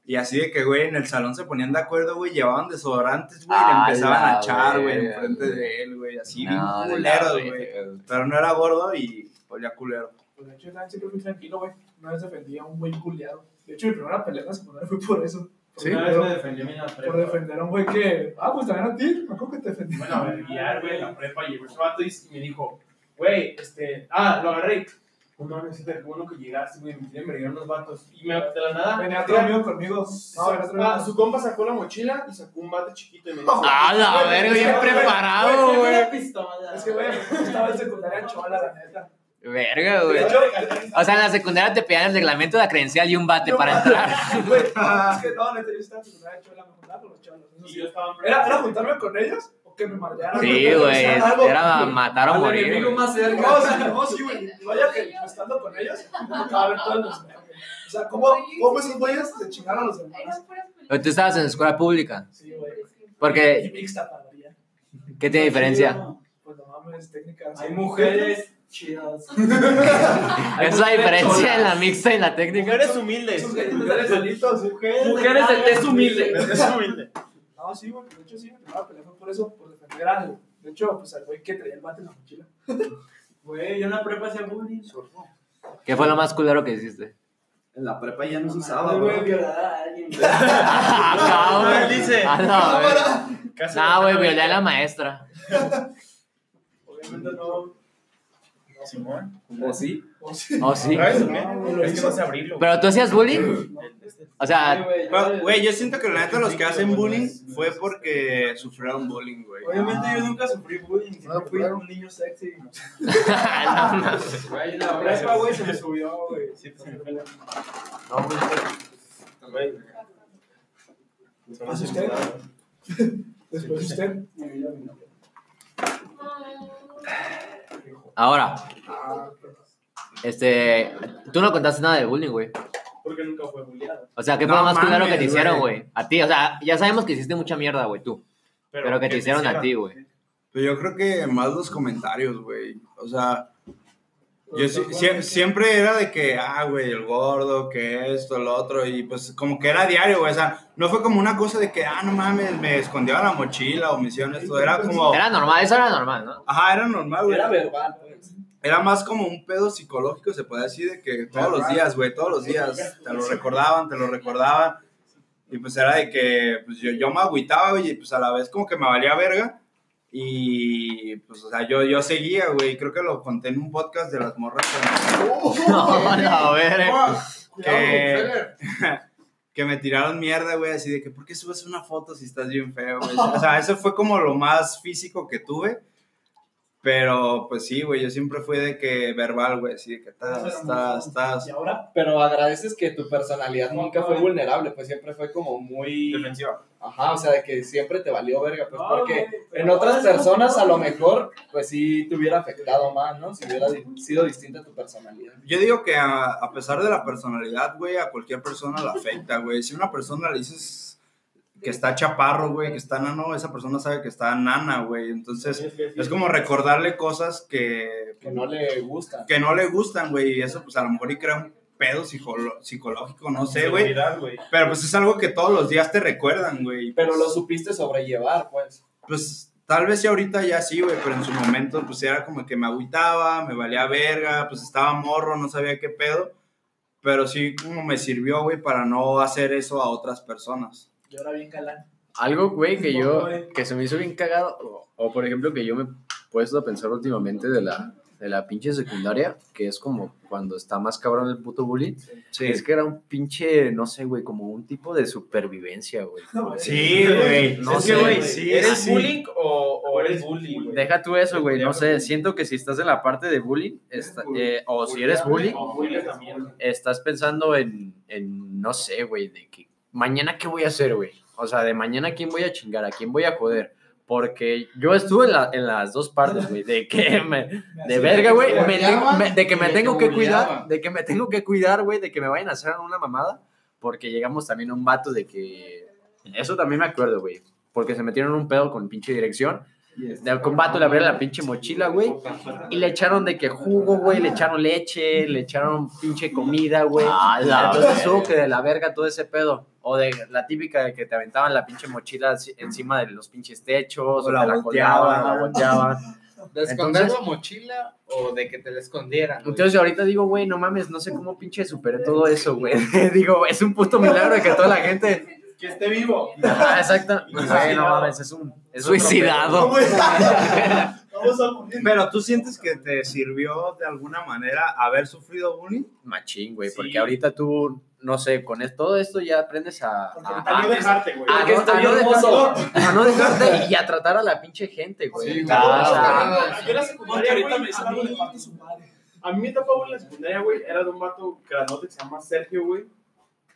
Speaker 7: Y así de que, güey, en el salón se ponían de acuerdo, güey, llevaban desodorantes, güey, y
Speaker 2: Ah,
Speaker 7: le empezaban
Speaker 2: la
Speaker 7: a echar, güey, enfrente de él, güey, así
Speaker 2: No,
Speaker 7: bien culeros, güey. Pero no era gordo y olía culero.
Speaker 4: Pues de hecho, también siempre fui tranquilo, güey. Una vez defendí a un güey culiado. De hecho, mi primera pelea en la secundaria fue por eso.
Speaker 7: Sí.
Speaker 6: Una vez me defendió en la
Speaker 4: Por
Speaker 6: prepa.
Speaker 4: defender a un güey que. Ah, pues también a ti. Me acuerdo que te defendí.
Speaker 6: Bueno, a ver, guiar, güey, en la prepa. Llegó ese vato y me dijo, güey, este, ah, lo agarré. No mames, qué bueno que llegaste, güey, me quieren unos vatos. Y me, de la nada,
Speaker 4: Venía otro amigo conmigo. No, venía otro
Speaker 6: Ah,
Speaker 4: amigo.
Speaker 6: su compa sacó la mochila y sacó un bate chiquito y me dijo,
Speaker 2: Ah, la verga, bien preparado, güey.
Speaker 4: Es que, güey, estaba en secundaria chola, la neta.
Speaker 2: Verga, güey.
Speaker 4: De hecho,
Speaker 2: O sea, en la secundaria te pedían el reglamento de la credencial y un bate para entrar.
Speaker 4: Güey, es que no, neta, yo estaba en secundaria chola, me juntaba con los cholos. Era, era juntarme con ellos que me madrearan.
Speaker 2: Sí, güey. Era matar o morir.
Speaker 3: enemigo más cerca.
Speaker 4: No, sí, no, sí, güey. Vaya que estando con ellos, me tocaba ver todos los. O sea, ¿cómo, cómo esos güeyes se chingaron a los demás?
Speaker 2: Pero tú estabas en escuela pública.
Speaker 4: Sí, güey.
Speaker 2: Porque,
Speaker 4: Y mixta pagaría.
Speaker 2: ¿qué tiene diferencia?
Speaker 4: Pues no mames, técnicas.
Speaker 3: Hay mujeres chidas.
Speaker 2: Esa es la diferencia en la mixta y la técnica.
Speaker 6: mujeres humildes.
Speaker 4: Mujeres solitos,
Speaker 3: Mujeres de tez humilde.
Speaker 6: Es humilde.
Speaker 4: No, sí, güey. De hecho, sí, me tomaba pelea fue por eso, por al. De hecho, pues al güey que traía el bate en la mochila.
Speaker 3: Güey, yo en la prepa hacía bullying.
Speaker 2: ¿Qué fue lo más culero que hiciste?
Speaker 3: En la prepa ya no se usaba,
Speaker 8: güey,
Speaker 3: güey.
Speaker 8: violar a alguien.
Speaker 2: No, güey.
Speaker 6: dice,
Speaker 2: Ah, no, güey. No, güey, violé a la maestra.
Speaker 4: Obviamente no.
Speaker 6: Simón.
Speaker 3: ¿O sí?
Speaker 4: O sí.
Speaker 2: ¿Oh, sí?
Speaker 6: ¿Sabes o
Speaker 4: lo
Speaker 6: Es que no sé abrirlo.
Speaker 2: ¿Pero tú hacías bullying? O sea,
Speaker 7: Güey, yo siento que la neta los que hacen bullying fue porque sufrieron bullying, güey.
Speaker 8: Obviamente yo nunca sufrí bullying, siempre fui un niño sexy. Güey, la prepa, güey, se me subió, güey.
Speaker 6: Sí, pues, me fue la-
Speaker 2: No, güey.
Speaker 6: Güey.
Speaker 4: ¿Hace usted? Después usted.
Speaker 2: Ahora,
Speaker 4: Ah,
Speaker 2: este, tú no contaste nada de bullying, güey.
Speaker 6: Porque nunca fue bulleado.
Speaker 2: O sea, ¿qué fue
Speaker 7: No
Speaker 2: lo más culero que te hicieron,
Speaker 7: güey.
Speaker 2: A ti, o sea, ya sabemos que hiciste mucha mierda, güey, tú. Pero que te hicieron a ti, güey.
Speaker 7: Pero yo creo que más los comentarios, güey. O sea, yo si- sie- siempre era de que, ah, güey, el gordo, que esto, el otro, y pues como que era diario, güey. O sea, no fue como una cosa de que, ah, no mames, me escondía la mochila o me hicieron esto. Era como,
Speaker 2: Era normal, eso era normal, ¿no?
Speaker 7: ajá, era normal, güey.
Speaker 8: Era verbal.
Speaker 7: Era más como un pedo psicológico, se puede decir, de que todos los días, güey, todos los días te lo recordaban, te lo recordaban. Y pues era de que pues, yo, yo me agüitaba, güey, y pues a la vez como que me valía verga. Y pues, o sea, yo, yo seguía, güey, creo que lo conté en un podcast de las morras que,
Speaker 2: No, no, ver.
Speaker 7: que, que me tiraron mierda, güey, así de que, ¿por qué subes una foto si estás bien feo, güey? O sea, eso fue como lo más físico que tuve. Pero, pues sí, güey, yo siempre fui de que verbal, güey, así de que estás, estás, estás.
Speaker 4: Y ahora,
Speaker 3: Pero agradeces que tu personalidad nunca fue vulnerable, pues siempre fue como muy...
Speaker 6: Defensiva.
Speaker 3: Ajá, o sea, de que siempre te valió verga, pues
Speaker 4: No,
Speaker 3: porque
Speaker 4: güey,
Speaker 3: en otras personas a lo mejor, pues sí te hubiera afectado más, ¿no? Si hubiera sido distinta tu personalidad.
Speaker 7: Yo digo que a, a pesar de la personalidad, güey, a cualquier persona la afecta, güey. Si a una persona le dices que está chaparro, güey, que está nano, esa persona sabe que está nana, güey. Entonces, es como recordarle cosas que,
Speaker 3: Que no le gusta.
Speaker 7: que no le gustan, güey. Y eso, pues, a lo mejor y crea un pedo psicológico, no sé, güey. Pero, pues, es algo que todos los días te recuerdan, güey.
Speaker 3: Pero lo supiste sobrellevar, pues.
Speaker 7: Pues, tal vez ya ahorita ya sí, güey, pero en su momento, pues, era como que me agüitaba, me valía verga, pues, estaba morro, no sabía qué pedo. Pero sí como me sirvió, güey, para no hacer eso a otras personas.
Speaker 4: Yo era bien galán.
Speaker 5: Algo, güey, que yo, que se me hizo bien cagado, o, o, por ejemplo que yo me he puesto a pensar últimamente de la, de la pinche secundaria, que es como cuando está más cabrón el puto bullying, es que era un pinche, no sé, güey, como un tipo de supervivencia, güey.
Speaker 7: Sí, güey.
Speaker 5: No
Speaker 9: es
Speaker 5: sé,
Speaker 9: güey,
Speaker 7: sí,
Speaker 9: ¿eres
Speaker 7: sí.
Speaker 9: bullying o, o eres bully, güey?
Speaker 5: Deja tú eso, güey, no sé, siento que si estás en la parte de bullying, está- eh, o si eres bullying, estás pensando en, en no sé, güey, de que mañana qué voy a hacer, güey. O sea, de mañana a quién voy a chingar, a quién voy a joder. Porque yo estuve en, la- en las dos partes, güey, de que me, de verga, güey, de que me tengo
Speaker 7: que
Speaker 5: cuidar, de que me tengo que cuidar, güey, de que me vayan a hacer una mamada, porque llegamos también a un vato de que, eso también me acuerdo, güey, porque se metieron un pedo con pinche dirección, de un vato le abrieron la pinche mochila, güey, y le echaron de que jugo, güey, le echaron leche, le echaron pinche comida, güey. Entonces estuvo que de la verga todo ese pedo. O de la típica de que te aventaban la pinche mochila encima de los pinches techos, o,
Speaker 7: O la
Speaker 5: te la colgaban, la volteaban.
Speaker 10: ¿De esconder
Speaker 5: Entonces-
Speaker 10: la mochila o de que te la escondieran? güey?
Speaker 5: Entonces ahorita digo, güey, no mames, no sé cómo pinche superé todo eso, güey. digo, es un puto milagro de que toda la gente...
Speaker 6: Que esté vivo.
Speaker 5: Ah, exacto. Güey, no mames, es un... es
Speaker 2: Suicidado.
Speaker 6: Vamos a morir.
Speaker 7: Pero tú sientes que te sirvió de alguna manera haber sufrido bullying?
Speaker 5: Machín, güey,
Speaker 9: Sí.
Speaker 5: porque ahorita tú, no sé, con es- todo esto ya aprendes a...
Speaker 6: Porque
Speaker 5: a-
Speaker 6: a no dejarte, güey.
Speaker 5: a
Speaker 3: Porque
Speaker 5: no-
Speaker 3: estoy
Speaker 5: a no
Speaker 3: hermoso.
Speaker 5: dejarte- a no dejarte y a tratar a la pinche gente, güey.
Speaker 10: Sí,
Speaker 5: Ah,
Speaker 10: güey.
Speaker 5: o sea,
Speaker 10: Ah,
Speaker 6: Yo en la secundaria, ahorita güey, me hizo a algo mí- de parte de su madre. A mí mi etapa, güey, en la secundaria, güey, era de un vato grandote que se llama Sergio, güey.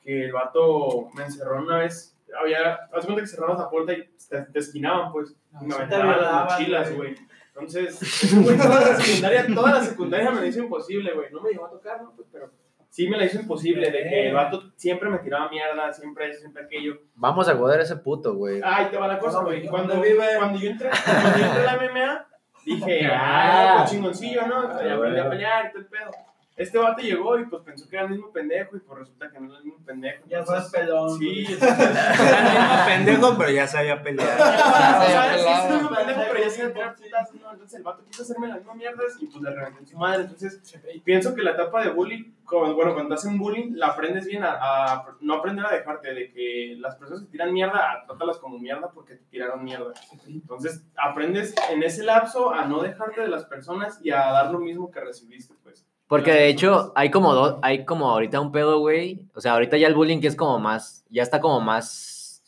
Speaker 6: Que el vato me encerró una vez. Había, haz cuenta que cerrabas la puerta y te, te esquinaban, pues. Y me aventaban las mochilas,
Speaker 4: güey.
Speaker 6: Entonces, güey, toda la secundaria, toda la secundaria me la hizo imposible, güey. No me llegó a tocar, ¿no? Pues, pero sí me la hizo imposible. De que el vato siempre me tiraba mierda, siempre eso, siempre aquello.
Speaker 5: Vamos a joder a ese puto, güey.
Speaker 6: Ay, te va la cosa, güey. Cuando, cuando, yo entré, cuando yo entré a la MMA, dije, ah, pues chingoncillo, ¿no? Y aprendí a pelear y todo el pedo. Este vato llegó y pues pensó que era el mismo pendejo y pues resulta que no es el mismo pendejo.
Speaker 4: Ya sabes pelón.
Speaker 6: Sí,
Speaker 4: güey.
Speaker 6: entonces,
Speaker 7: pendejo, pero ya sabía pelear.
Speaker 6: sí,
Speaker 10: claro.
Speaker 6: es el mismo pendejo, pero ya se me tirar putazos, ¿no? Entonces el vato quiso hacerme las mismas mierdas y pues le reventé en su madre. Entonces pienso que la etapa de bullying, como- bueno, cuando hacen bullying, la aprendes bien a, a no aprender a dejarte, de que las personas que tiran mierda, trátalas como mierda porque te tiraron mierda. Entonces aprendes en ese lapso a no dejarte de las personas y a dar lo mismo que recibiste, pues.
Speaker 2: Porque de hecho hay como dos, hay como ahorita un pedo, güey. O sea, ahorita ya el bullying que es como más, ya está como más,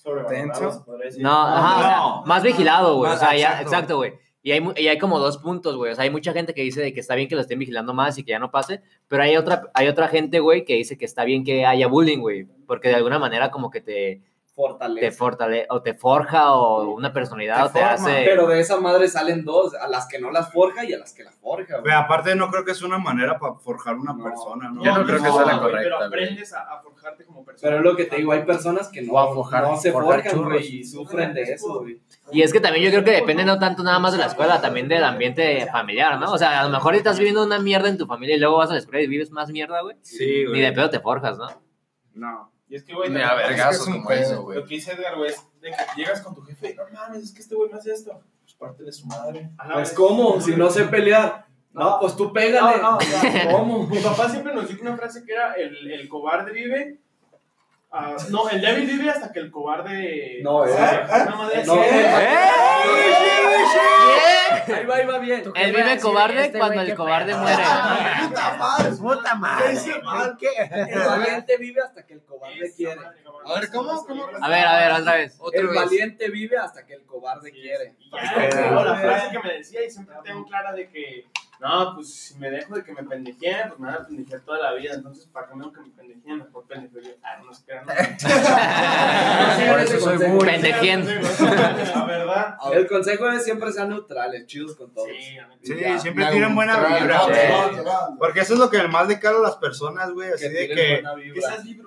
Speaker 6: decir.
Speaker 2: no, ajá, o sea,
Speaker 7: no.
Speaker 2: más vigilado, güey. O sea, ya,
Speaker 7: exacto.
Speaker 2: güey. Y hay, y hay como dos puntos, güey. O sea, hay mucha gente que dice de que está bien que lo estén vigilando más y que ya no pase, pero hay otra, hay otra gente, güey, que dice que está bien que haya bullying, güey. Porque de alguna manera como que te,
Speaker 3: Fortalece.
Speaker 2: te fortalece, o te forja, o una personalidad,
Speaker 7: Te
Speaker 2: o te
Speaker 7: forma,
Speaker 2: hace...
Speaker 3: Pero de esa madre salen dos, a las que no las forja y a las que las forja, güey.
Speaker 7: Pero aparte no creo que es una manera para forjar una
Speaker 3: No.
Speaker 7: persona, ¿no?
Speaker 5: Yo no creo que sea la
Speaker 6: güey,
Speaker 5: correcta,
Speaker 6: Pero
Speaker 5: güey.
Speaker 6: aprendes a, a forjarte como persona.
Speaker 3: Pero es lo que te digo, hay personas que no,
Speaker 5: O a forjar-
Speaker 3: no se
Speaker 5: forjar
Speaker 3: forjan,
Speaker 5: churros.
Speaker 3: güey, y sufren de eso, güey.
Speaker 2: Y es que también yo creo que depende no tanto nada más de la escuela, también del ambiente familiar, ¿no? O sea, a lo mejor estás viviendo una mierda en tu familia y luego vas a la escuela y vives más mierda, güey.
Speaker 7: Sí,
Speaker 2: Ni de pedo te forjas, ¿no?
Speaker 7: No.
Speaker 9: Y es que, güey,
Speaker 5: Ni
Speaker 9: también-
Speaker 5: a
Speaker 9: es que
Speaker 5: como eso, güey.
Speaker 9: Lo que dice Edgar, güey, es de que llegas con tu jefe, no mames, es que este güey me hace esto. Pues parte de su madre.
Speaker 6: Ajá,
Speaker 3: Pues,
Speaker 6: güey.
Speaker 3: ¿cómo? Si no sé pelear. No, pues tú pégale.
Speaker 6: No, no, o sea,
Speaker 3: ¿Cómo?
Speaker 6: Mi papá siempre nos dijo una frase que era: el, el cobarde vive. Ah, no, el débil vive hasta que el cobarde.
Speaker 3: No, eh.
Speaker 6: Una madre
Speaker 3: No,
Speaker 6: así.
Speaker 3: Ahí va, ahí va bien.
Speaker 2: Él vive cobarde
Speaker 5: este
Speaker 2: cuando el
Speaker 5: qué
Speaker 2: cobarde
Speaker 5: pedo.
Speaker 2: muere.
Speaker 7: Puta madre, puta madre.
Speaker 3: El valiente vive hasta que el cobarde
Speaker 6: Esa
Speaker 3: quiere.
Speaker 6: madre.
Speaker 10: A ver, ¿cómo? ¿Cómo?
Speaker 2: A ver, a ver, otra vez.
Speaker 10: Otra
Speaker 3: El
Speaker 10: vez.
Speaker 3: valiente vive hasta que el cobarde quiere.
Speaker 6: Y ya, luego la frase que me decía y siempre tengo clara de que, no, pues si me dejo de que me pendejeen, pues me van a pendejear toda la vida. Entonces, ¿para qué menos que me pendejeen? Mejor pendejo yo. Ah, no se crean. no.
Speaker 5: Por eso soy muy...
Speaker 2: Pendejien.
Speaker 6: La verdad.
Speaker 3: El consejo es siempre ser neutrales, chidos con todos.
Speaker 6: Sí,
Speaker 7: siempre
Speaker 10: me
Speaker 7: tienen buena vibra. Porque eso es lo que más le cala a las personas, güey. Así de que,
Speaker 6: Que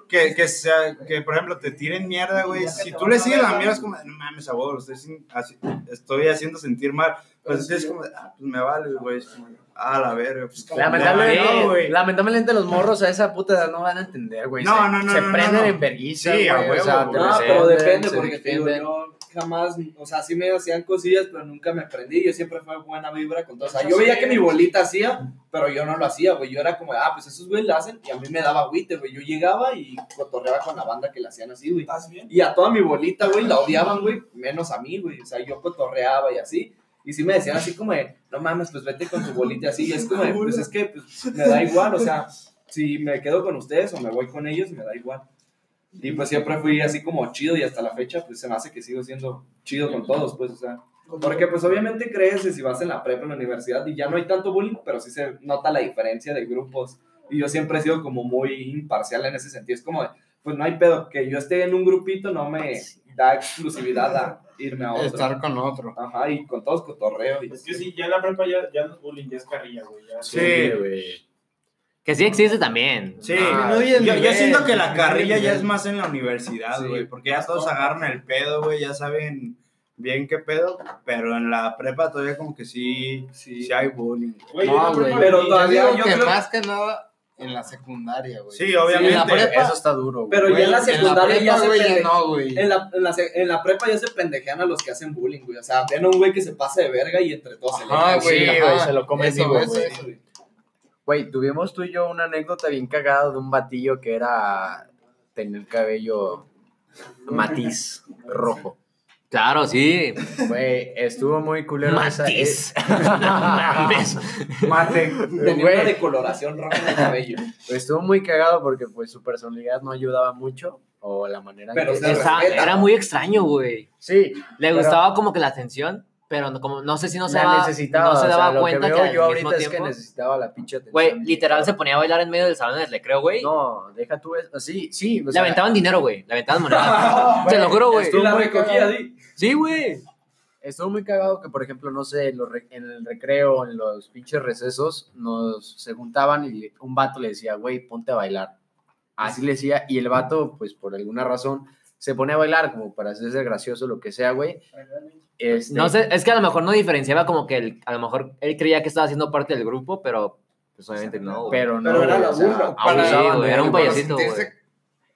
Speaker 7: que, que, sea, que, por ejemplo, te tiren mierda, güey. Si tú le sigues la mierda, es como, no mames, abuelo, estoy, sin- así- estoy haciendo sentir mal. Pues es como, ah, pues me vale, güey. Es como, Ah, la verga. Pues,
Speaker 5: Lamentablemente,
Speaker 7: no, güey.
Speaker 5: lamentablemente los morros a esa puta edad no van a entender, güey.
Speaker 7: No,
Speaker 5: Se-
Speaker 7: no, no,
Speaker 5: Se
Speaker 7: no,
Speaker 5: prenden
Speaker 7: no, no.
Speaker 5: en vergüenza,
Speaker 7: Sí, a
Speaker 5: güey, o sea,
Speaker 3: No, pero depende,
Speaker 5: se
Speaker 3: porque te digo yo, jamás, o sea, sí me hacían cosillas, pero nunca me prendí. Yo siempre fue buena vibra con todo. O sea, yo veía que mi bolita hacía, pero yo no lo hacía, güey. Yo era como, ah, pues esos güeyes lo hacen y a mí me daba agüite, güey. Yo llegaba y cotorreaba con la banda que le hacían así, güey.
Speaker 8: ¿Estás bien?
Speaker 3: Y a toda mi bolita, güey, la odiaban, güey, menos a mí, güey. O sea, yo cotorreaba y así. Y sí me decían así como de, no mames, pues vete con tu bolita así. Y es como de, pues es que pues, me da igual, o sea, si me quedo con ustedes o me voy con ellos, me da igual. Y pues siempre fui así como chido y hasta la fecha, pues se me hace que sigo siendo chido con todos, pues, o sea. Porque pues obviamente creces y vas en la prepa, en la universidad y ya no hay tanto bullying, pero sí se nota la diferencia de grupos. Y yo siempre he sido como muy imparcial en ese sentido. Es como, de, pues no hay pedo, que yo esté en un grupito no me da exclusividad a irme a otro.
Speaker 10: Estar con otro.
Speaker 3: Ajá, y con todos cotorreo. Y
Speaker 4: Es que sí, ya en la prepa ya, ya no es bullying, ya es carrilla, güey.
Speaker 5: Sí, güey.
Speaker 2: Que sí existe también.
Speaker 7: Sí,
Speaker 10: Ah,
Speaker 7: yo, yo
Speaker 10: nivel,
Speaker 7: siento que la carrilla ya es más en la universidad,
Speaker 3: Sí.
Speaker 7: güey, porque ya todos agarran el pedo, güey, ya saben bien qué pedo, pero en la prepa todavía como que sí,
Speaker 3: Sí.
Speaker 7: sí hay bullying.
Speaker 10: No, güey.
Speaker 3: Pero todavía-
Speaker 10: Yo que
Speaker 3: creo-
Speaker 10: más que nada en la secundaria, güey.
Speaker 7: Sí, obviamente.
Speaker 10: en la prepa-
Speaker 5: Eso está duro, güey.
Speaker 3: Pero ya en la secundaria
Speaker 10: prepa,
Speaker 3: ya se
Speaker 10: güey,
Speaker 3: pende-
Speaker 10: no, güey.
Speaker 3: En la, en, la, se- en la prepa ya se pendejean a los que hacen bullying, güey. O sea, ven a un güey que se pasa de verga y entre todos se le echan.
Speaker 10: güey,
Speaker 5: Sí, güey, se lo comen
Speaker 10: Eso,
Speaker 5: vivo,
Speaker 10: eso,
Speaker 5: güey. Güey, tuvimos tú y yo una anécdota bien cagada de un batillo que era tener cabello matiz rojo.
Speaker 2: Claro, sí.
Speaker 5: Güey, estuvo muy culero. esa-
Speaker 2: Matiz.
Speaker 5: eh,
Speaker 2: mames.
Speaker 7: Mate.
Speaker 3: Tenía una decoloración roja en el cabello.
Speaker 5: Estuvo muy cagado porque pues su personalidad no ayudaba mucho o la manera en
Speaker 3: Pero
Speaker 5: que-
Speaker 3: se
Speaker 2: Está-
Speaker 3: respeta.
Speaker 2: era muy extraño, güey.
Speaker 5: Sí,
Speaker 2: Le
Speaker 5: Pero-
Speaker 2: gustaba como que la atención, pero no, como, no sé si no se daba,
Speaker 5: necesitaba.
Speaker 2: no se
Speaker 5: o sea,
Speaker 2: daba
Speaker 5: lo
Speaker 2: cuenta
Speaker 5: que
Speaker 2: que,
Speaker 5: veo
Speaker 2: al
Speaker 5: yo
Speaker 2: mismo
Speaker 5: ahorita es
Speaker 2: tiempo...
Speaker 5: que necesitaba la pinche atención.
Speaker 2: Güey, literal se ponía a bailar en medio del salón del recreo, güey.
Speaker 5: No, deja tú eso. Sí, sí. o
Speaker 2: le
Speaker 5: sea,
Speaker 2: aventaban dinero, güey. Le aventaban monedas. Te lo juro, güey.
Speaker 3: La
Speaker 5: muy cagado.
Speaker 2: Sí, güey.
Speaker 5: Estuvo muy cagado que, por ejemplo, no sé, en, los re- en el recreo, en los pinches recesos, nos se juntaban y un vato le decía, güey, ponte a bailar. Así le decía, y el vato, pues por alguna razón, se pone a bailar como para hacerse gracioso, lo que sea, güey. Este,
Speaker 2: No sé, es que a lo mejor no diferenciaba como que el- a lo mejor él creía que estaba haciendo parte del grupo, pero pues obviamente no.
Speaker 5: Pero no,
Speaker 3: Pero era
Speaker 5: o sea,
Speaker 2: sí, era
Speaker 5: él,
Speaker 2: un payasito, güey.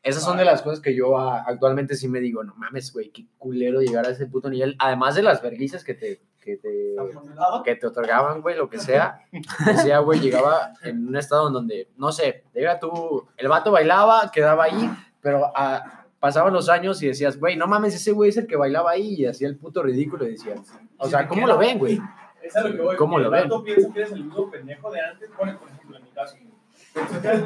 Speaker 5: Esas son de las cosas que yo ah, actualmente sí me digo, no mames, güey, qué culero llegar a ese puto nivel. Además de las verguizas que te, que te, que te otorgaban, güey, lo que sea. Decía, güey, llegaba en un estado en donde, no sé, llega tú, el vato bailaba, quedaba ahí, pero ah, pasaban los años y decías, güey, no mames, ese güey es el que bailaba ahí y hacía el puto ridículo y decías, o sea, ¿cómo lo ven, güey?
Speaker 4: Es a lo que voy.
Speaker 5: ¿Cómo
Speaker 4: que
Speaker 5: lo ven?
Speaker 4: piensa que eres el mismo pendejo de antes. Por ejemplo, en mi caso. Que.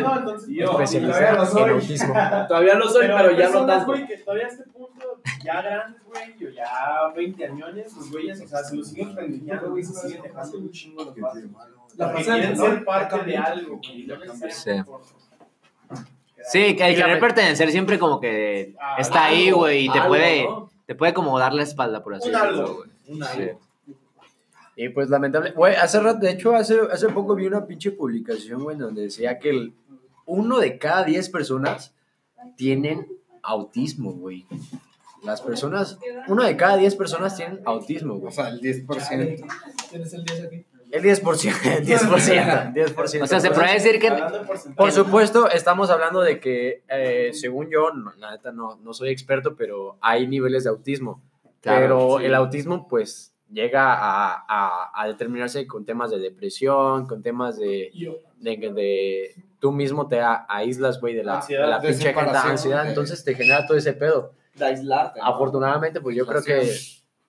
Speaker 4: No, entonces.
Speaker 3: Yo,
Speaker 4: no,
Speaker 3: especializado
Speaker 4: todavía lo soy.
Speaker 5: autismo.
Speaker 3: Todavía lo soy, pero,
Speaker 4: hay
Speaker 3: ya no
Speaker 4: personas,
Speaker 3: tanto.
Speaker 4: güey, que todavía a este punto, ya grandes, güey, o ya 20 años, los güeyes, o sea, se los siguen pendejeando, güey, se siguen dejando un chingo los vatos.
Speaker 3: La pasan,
Speaker 4: quieren
Speaker 3: ¿no?
Speaker 4: ser parte de algo, güey. no
Speaker 2: Sí. que el querer pertenecer siempre como que
Speaker 4: Ah,
Speaker 2: está ahí,
Speaker 3: algo,
Speaker 2: güey, y te
Speaker 3: algo,
Speaker 2: puede,
Speaker 3: ¿no?
Speaker 2: te puede como dar la espalda, por así
Speaker 4: Un
Speaker 2: decirlo,
Speaker 4: algo.
Speaker 2: güey.
Speaker 3: Un
Speaker 2: Sí.
Speaker 5: Y pues lamentable, güey, hace rato, de hecho, hace, hace poco vi una pinche publicación, güey, donde decía que el, uno de cada diez personas tienen autismo, güey. Las personas, uno de cada diez personas tienen autismo,
Speaker 10: O
Speaker 5: güey.
Speaker 10: sea, el 10%.
Speaker 8: ¿Tienes el 10 aquí?
Speaker 5: El 10%, el 10%, 10%.
Speaker 2: O sea, se puede decir que.
Speaker 5: Por supuesto, estamos hablando de que, eh, según yo, no, la neta no, no soy experto, pero hay niveles de autismo.
Speaker 2: Claro,
Speaker 5: pero
Speaker 2: sí.
Speaker 5: el autismo, pues, llega a, a- a determinarse con temas de depresión, con temas de, de, de tú mismo te a- aíslas, güey, de la,
Speaker 4: Ansiedad,
Speaker 5: de la pinche gente, ansiedad,
Speaker 10: de-
Speaker 5: entonces te genera todo ese pedo.
Speaker 3: De aislarte.
Speaker 5: Afortunadamente, pues yo creo que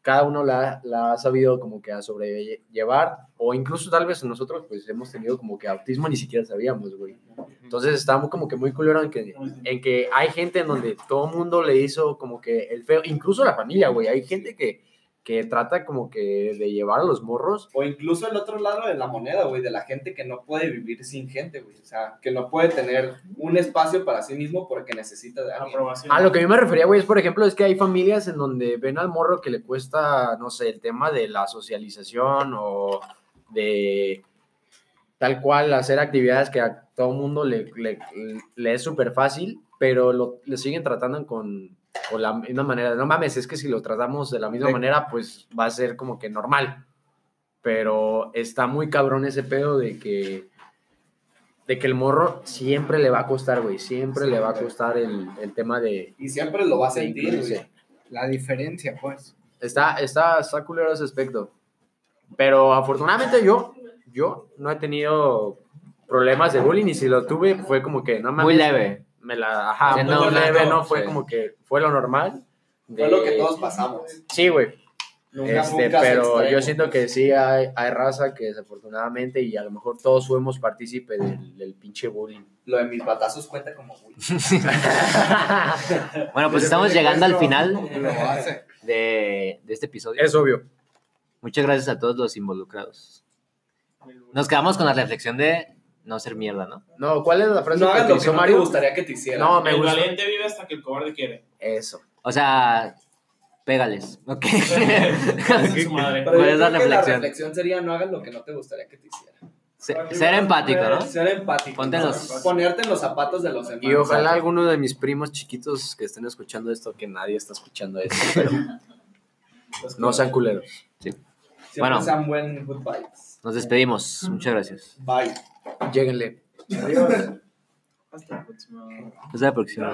Speaker 5: cada uno la, la ha sabido como que a sobrellevar, o incluso tal vez nosotros pues hemos tenido como que autismo ni siquiera sabíamos, güey. Entonces estamos como que muy culero en que, en que hay gente en donde todo el mundo le hizo como que el feo, incluso la familia, güey. Hay gente que, que trata como que de llevar a los morros.
Speaker 3: O incluso el otro lado de la moneda, güey, de la gente que no puede vivir sin gente, güey. O sea, que no puede tener un espacio para sí mismo porque necesita de alguien.
Speaker 4: Aprobación.
Speaker 5: A lo que a mí me refería, güey, es por ejemplo, es que hay familias en donde ven al morro que le cuesta, no sé, el tema de la socialización o de tal cual hacer actividades que a todo mundo le, le, le es súper fácil, pero lo, le siguen tratando con, con la misma manera. No mames, es que si lo tratamos de la misma
Speaker 3: Sí.
Speaker 5: manera, pues va a ser como que normal. Pero está muy cabrón ese pedo de que de que el morro siempre le va a costar, güey. Siempre le va a costar el, el tema de,
Speaker 3: Y siempre lo va a sentir, güey.
Speaker 10: La diferencia, pues.
Speaker 5: Está, está, está culero ese aspecto. Pero afortunadamente yo, yo no he tenido problemas de bullying y si lo tuve fue como que no mames,
Speaker 2: Muy leve.
Speaker 5: Me la, ajá,
Speaker 2: Sí,
Speaker 5: muy
Speaker 2: no,
Speaker 5: leve,
Speaker 2: no,
Speaker 5: no fue
Speaker 2: sí.
Speaker 5: como que fue lo normal.
Speaker 3: Fue lo que todos pasamos.
Speaker 5: Sí, güey.
Speaker 3: Nunca,
Speaker 5: Este,
Speaker 3: nunca
Speaker 5: pero yo siento que sí hay, hay raza que desafortunadamente y a lo mejor todos fuimos partícipe del, del pinche bullying.
Speaker 3: Lo de mis batazos cuenta como bullying.
Speaker 2: Bueno, pues estamos llegando al final de, de este episodio.
Speaker 5: Es obvio.
Speaker 2: Muchas gracias a todos los involucrados. Nos quedamos con la reflexión de no ser mierda, ¿no?
Speaker 5: No, ¿cuál es la frase
Speaker 3: No
Speaker 5: que
Speaker 3: lo que
Speaker 5: utilizó
Speaker 3: no te
Speaker 5: Mario?
Speaker 3: gustaría que te hicieran.
Speaker 5: No, me
Speaker 6: el
Speaker 5: gusta.
Speaker 6: valiente vive hasta que el cobarde quiere.
Speaker 5: Eso.
Speaker 2: O sea, pégales, ¿ok?
Speaker 6: Chingue su madre.
Speaker 3: Pero
Speaker 2: ¿Cuál es la reflexión?
Speaker 3: La reflexión sería no hagas lo que no te gustaría que te hicieran.
Speaker 2: Se- ser empático, ¿no?
Speaker 3: Ser empático.
Speaker 2: Ponte en
Speaker 3: ¿no?
Speaker 2: los-
Speaker 3: Ponerte en los zapatos de los demás.
Speaker 5: Y ojalá alguno de mis primos chiquitos que estén escuchando esto, que nadie está escuchando esto, pero no sean culeros.
Speaker 3: Siempre
Speaker 2: Bueno.
Speaker 3: sean buen good vibes.
Speaker 2: Nos despedimos. Muchas gracias.
Speaker 3: Bye.
Speaker 5: Lléguenle.
Speaker 6: Hasta la próxima.
Speaker 2: Hasta la próxima.